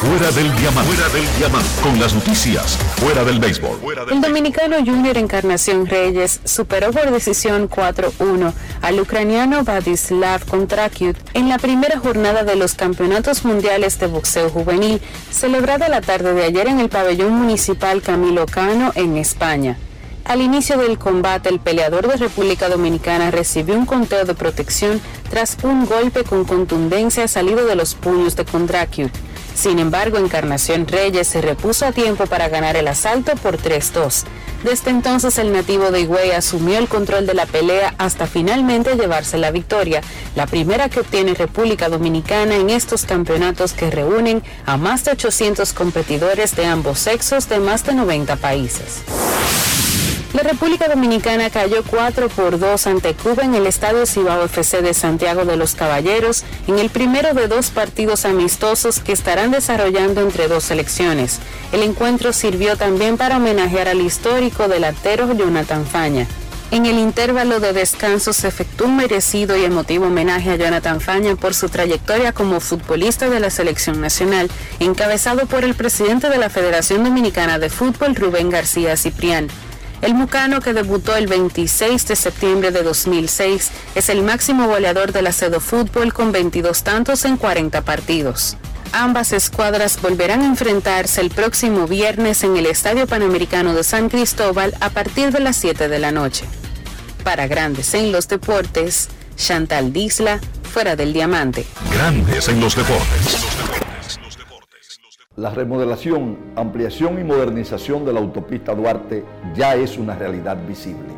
Fuera del diamante. Fuera del diamante. Con las noticias. Fuera del béisbol. El dominicano Junior Encarnación Reyes superó por decisión 4-1 al ucraniano Vladislav Kontrakiut en la primera jornada de los Campeonatos Mundiales de Boxeo Juvenil, celebrada la tarde de ayer en el pabellón municipal Camilo Cano en España. Al inicio del combate, el peleador de República Dominicana recibió un conteo de protección tras un golpe con contundencia salido de los puños de Kondrakiut. Sin embargo, Encarnación Reyes se repuso a tiempo para ganar el asalto por 3-2. Desde entonces el nativo de Higüey asumió el control de la pelea hasta finalmente llevarse la victoria, la primera que obtiene República Dominicana en estos campeonatos que reúnen a más de 800 competidores de ambos sexos de más de 90 países. La República Dominicana cayó 4 por 2 ante Cuba en el Estadio Cibao FC de Santiago de los Caballeros en el primero de dos partidos amistosos que estarán desarrollando entre dos selecciones. El encuentro sirvió también para homenajear al histórico delantero Jonathan Faña. En el intervalo de descanso se efectuó un merecido y emotivo homenaje a Jonathan Faña por su trayectoria como futbolista de la selección nacional, encabezado por el presidente de la Federación Dominicana de Fútbol, Rubén García Ciprián. El mucano, que debutó el 26 de septiembre de 2006, es el máximo goleador de la Cedo Fútbol con 22 tantos en 40 partidos. Ambas escuadras volverán a enfrentarse el próximo viernes en el Estadio Panamericano de San Cristóbal a partir de las 7 de la noche. Para Grandes en los Deportes, Chantal Disla, fuera del diamante. Grandes en los deportes. La remodelación, ampliación y modernización de la autopista Duarte ya es una realidad visible.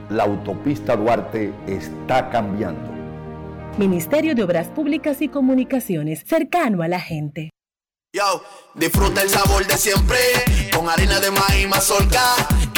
la autopista Duarte está cambiando. Ministerio de Obras Públicas y Comunicaciones, cercano a la gente. Yo, disfruta el sabor de siempre, con harina de maíz mazorca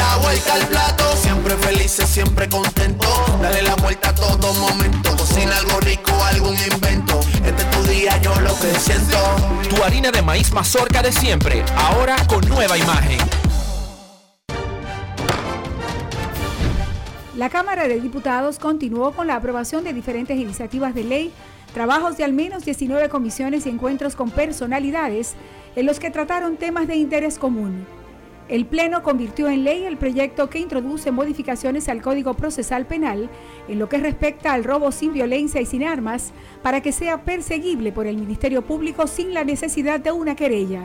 La vuelta al plato, siempre felices, siempre contento. Dale la vuelta a todo momento. Cocina algo rico, algún invento. Este es tu día, yo lo que siento. Tu harina de maíz mazorca de siempre, ahora con nueva imagen. La Cámara de Diputados continuó con la aprobación de diferentes iniciativas de ley, trabajos de al menos 19 comisiones y encuentros con personalidades en los que trataron temas de interés común. El Pleno convirtió en ley el proyecto que introduce modificaciones al Código Procesal Penal en lo que respecta al robo sin violencia y sin armas para que sea perseguible por el Ministerio Público sin la necesidad de una querella.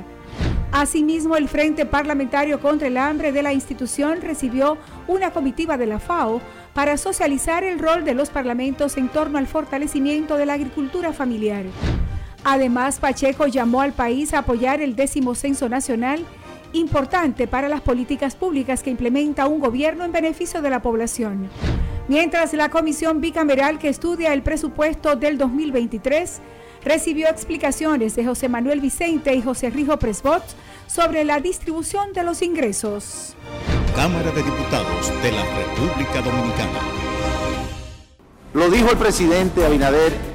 Asimismo, el Frente Parlamentario contra el Hambre de la institución recibió una comitiva de la FAO para socializar el rol de los parlamentos en torno al fortalecimiento de la agricultura familiar. Además, Pacheco llamó al país a apoyar el décimo censo nacional, importante para las políticas públicas que implementa un gobierno en beneficio de la población. Mientras la comisión bicameral que estudia el presupuesto del 2023 recibió explicaciones de José Manuel Vicente y José Rijo Presbot sobre la distribución de los ingresos. Cámara de Diputados de la República Dominicana. Lo dijo el presidente Abinader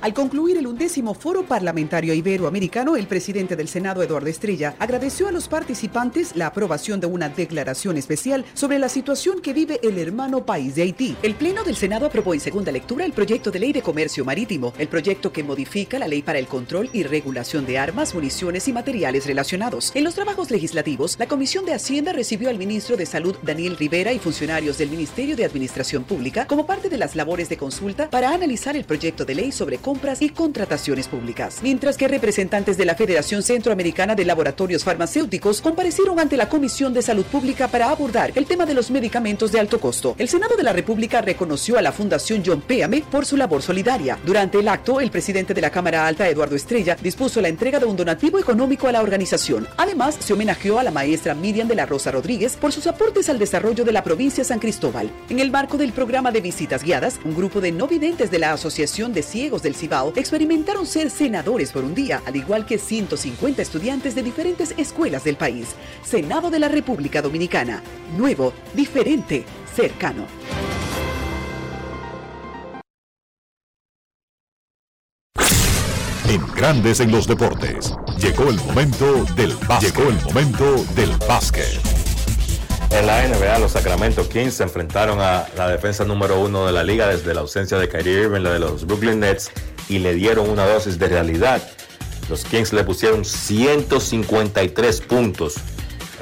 al concluir el undécimo Foro Parlamentario Iberoamericano, el presidente del Senado, Eduardo Estrella, agradeció a los participantes la aprobación de una declaración especial sobre la situación que vive el hermano país de Haití. El Pleno del Senado aprobó en segunda lectura el proyecto de ley de comercio marítimo, el proyecto que modifica la ley para el control y regulación de armas, municiones y materiales relacionados. En los trabajos legislativos, la Comisión de Hacienda recibió al ministro de Salud, Daniel Rivera, y funcionarios del Ministerio de Administración Pública como parte de las labores de consulta para analizar el proyecto de ley sobre compras y contrataciones públicas. Mientras que representantes de la Federación Centroamericana de Laboratorios Farmacéuticos comparecieron ante la Comisión de Salud Pública para abordar el tema de los medicamentos de alto costo. El Senado de la República reconoció a la Fundación John Péame por su labor solidaria. Durante el acto, el presidente de la Cámara Alta, Eduardo Estrella, dispuso la entrega de un donativo económico a la organización. Además, se homenajeó a la maestra Miriam de la Rosa Rodríguez por sus aportes al desarrollo de la provincia San Cristóbal. En el marco del programa de visitas guiadas, un grupo de no videntes de la Asociación de Ciegos del Cibao experimentaron ser senadores por un día, al igual que 150 estudiantes de diferentes escuelas del país. Senado de la República Dominicana. Nuevo, diferente, cercano. En Grandes en los Deportes, llegó el momento del básquet. Llegó el momento del básquet. En la NBA, los Sacramento Kings se enfrentaron a la defensa número uno de la liga desde la ausencia de Kyrie Irving, la de los Brooklyn Nets, y le dieron una dosis de realidad. Los Kings le pusieron 153 puntos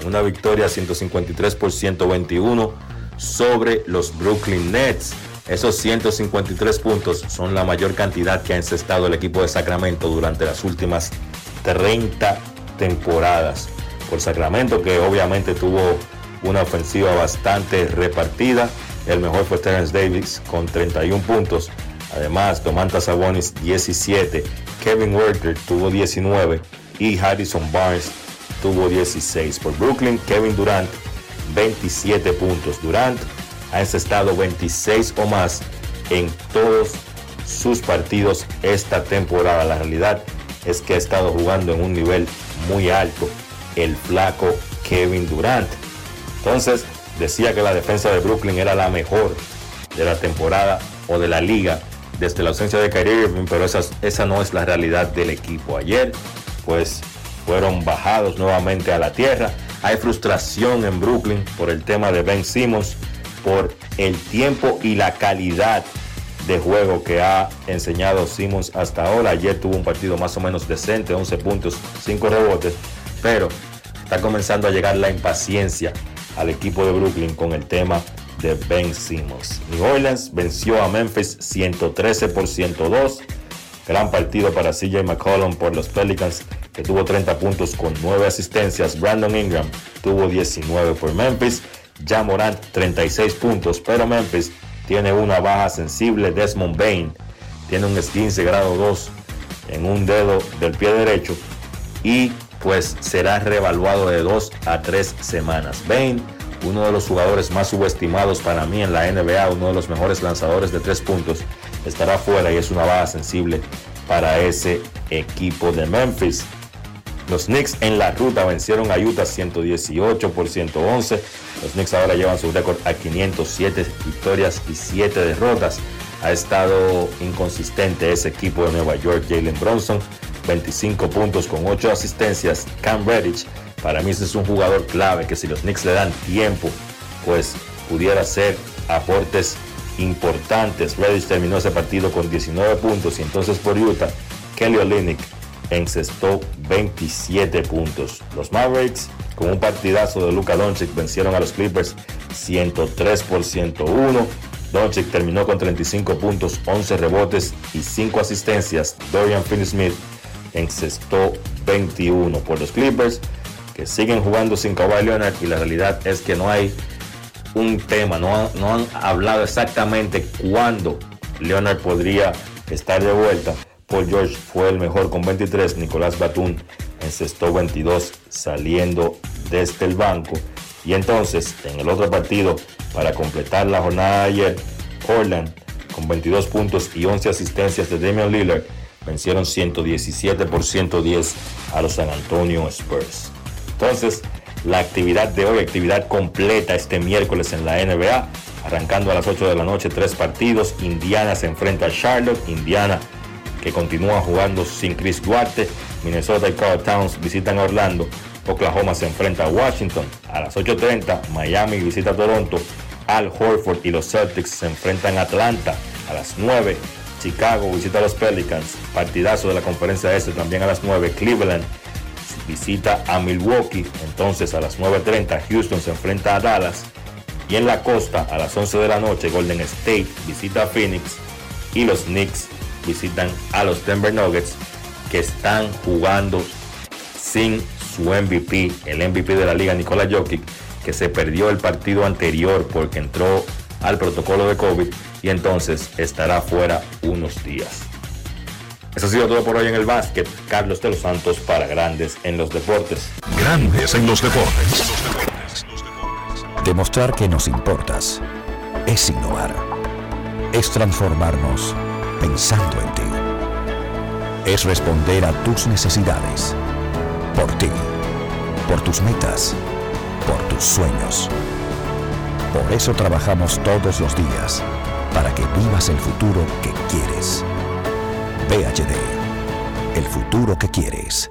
en una victoria 153 por 121 sobre los Brooklyn Nets. Esos 153 puntos son la mayor cantidad que ha encestado el equipo de Sacramento durante las últimas 30 temporadas. Por Sacramento, que obviamente tuvo una ofensiva bastante repartida. El mejor fue Terence Davis con 31 puntos. Además, Domantas Sabonis 17, Kevin Werther tuvo 19 y Harrison Barnes tuvo 16. Por Brooklyn, Kevin Durant 27 puntos. Durant ha encestado 26 o más en todos sus partidos esta temporada. La realidad es que ha estado jugando en un nivel muy alto el flaco Kevin Durant. Entonces, decía que la defensa de Brooklyn era la mejor de la temporada o de la liga desde la ausencia de Kyrie Irving, pero esa, esa no es la realidad del equipo. Ayer, pues, fueron bajados nuevamente a la tierra. Hay frustración en Brooklyn por el tema de Ben Simmons, por el tiempo y la calidad de juego que ha enseñado Simmons hasta ahora. Ayer tuvo un partido más o menos decente, 11 puntos, 5 rebotes, pero está comenzando a llegar la impaciencia al equipo de Brooklyn con el tema de Ben Simmons. New Orleans venció a Memphis 113 por 102. Gran partido para CJ McCollum por los Pelicans, que tuvo 30 puntos con 9 asistencias. Brandon Ingram tuvo 19 por Memphis. Ya Morant 36 puntos, pero Memphis tiene una baja sensible. Desmond Bain tiene un 15 grado 2 en un dedo del pie derecho y pues será reevaluado de 2 a 3 semanas. Bain uno de los jugadores más subestimados para mí en la NBA, uno de los mejores lanzadores de tres puntos, estará fuera y es una baja sensible para ese equipo de Memphis. Los Knicks en la ruta vencieron a Utah 118 por 111. Los Knicks ahora llevan su récord a 507 victorias y 7 derrotas. Ha estado inconsistente ese equipo de Nueva York. Jalen Bronson, 25 puntos con 8 asistencias. Cam Redditch, para mí ese es un jugador clave que si los Knicks le dan tiempo, pues pudiera ser aportes importantes. Redditch terminó ese partido con 19 puntos y entonces por Utah, Kelly Olynyk encestó 27 puntos. Los Mavericks, con un partidazo de Luka Doncic, vencieron a los Clippers 103 por 101. Doncic terminó con 35 puntos, 11 rebotes y 5 asistencias. Dorian Finney-Smith encestó 21 por los Clippers, que siguen jugando sin Kawhi Leonard y la realidad es que no hay un tema, no, no han hablado exactamente cuándo Leonard podría estar de vuelta. Paul George fue el mejor con 23, Nicolás Batum encestó 22 saliendo desde el banco. Y entonces, en el otro partido, para completar la jornada de ayer, Portland, con 22 puntos y 11 asistencias de Damian Lillard, vencieron 117 por 110 a los San Antonio Spurs. Entonces, la actividad de hoy, actividad completa este miércoles en la NBA, arrancando a las 8 de la noche, tres partidos. Indiana se enfrenta a Charlotte, Indiana que continúa jugando sin Chris Duarte. Minnesota y Carl Towns visitan Orlando. Oklahoma se enfrenta a Washington. A las 8.30 Miami visita Toronto. Al Horford y los Celtics se enfrentan a Atlanta. A las 9 Chicago visita a los Pelicans. Partidazo de la conferencia este también a las 9. Cleveland visita a Milwaukee. Entonces a las 9.30 Houston se enfrenta a Dallas. Y en la costa a las 11 de la noche Golden State visita a Phoenix. Y los Knicks visitan a los Denver Nuggets que están jugando sin su MVP, el MVP de la liga, Nikola Jokic, que se perdió el partido anterior porque entró al protocolo de COVID y entonces estará fuera unos días. Eso ha sido todo por hoy en el básquet. Carlos de los Santos para Grandes en los Deportes. Grandes en los Deportes. Demostrar que nos importas es innovar. Es transformarnos pensando en ti. Es responder a tus necesidades. Por ti. Por tus metas. Por tus sueños. Por eso trabajamos todos los días. Para que vivas el futuro que quieres. PHD. El futuro que quieres.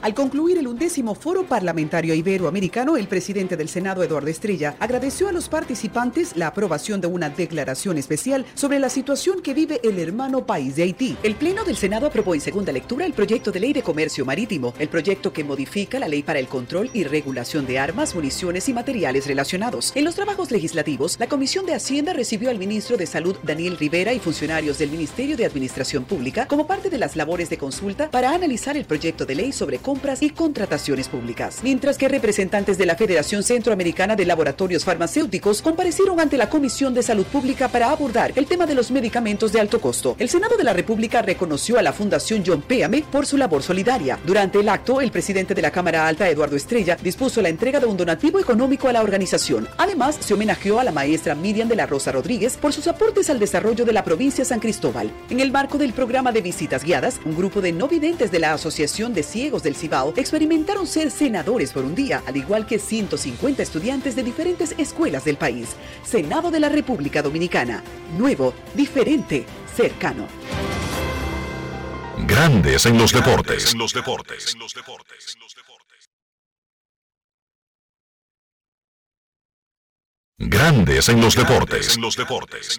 Al concluir el undécimo Foro Parlamentario Iberoamericano, el presidente del Senado, Eduardo Estrella, agradeció a los participantes la aprobación de una declaración especial sobre la situación que vive el hermano país de Haití. El Pleno del Senado aprobó en segunda lectura el proyecto de ley de comercio marítimo, el proyecto que modifica la ley para el control y regulación de armas, municiones y materiales relacionados. En los trabajos legislativos, la Comisión de Hacienda recibió al ministro de Salud, Daniel Rivera, y funcionarios del Ministerio de Administración Pública como parte de las labores de consulta para analizar el proyecto de ley sobre cómo compras y contrataciones públicas. Mientras que representantes de la Federación Centroamericana de Laboratorios Farmacéuticos comparecieron ante la Comisión de Salud Pública para abordar el tema de los medicamentos de alto costo. El Senado de la República reconoció a la Fundación John Péame por su labor solidaria. Durante el acto, el presidente de la Cámara Alta, Eduardo Estrella, dispuso la entrega de un donativo económico a la organización. Además, se homenajeó a la maestra Miriam de la Rosa Rodríguez por sus aportes al desarrollo de la provincia San Cristóbal. En el marco del programa de visitas guiadas, un grupo de no videntes de la Asociación de Ciegos del Cibao experimentaron ser senadores por un día, al igual que 150 estudiantes de diferentes escuelas del país. Senado de la República Dominicana. Nuevo, diferente, cercano. Grandes en los deportes. En los deportes. Grandes en los deportes. En los deportes.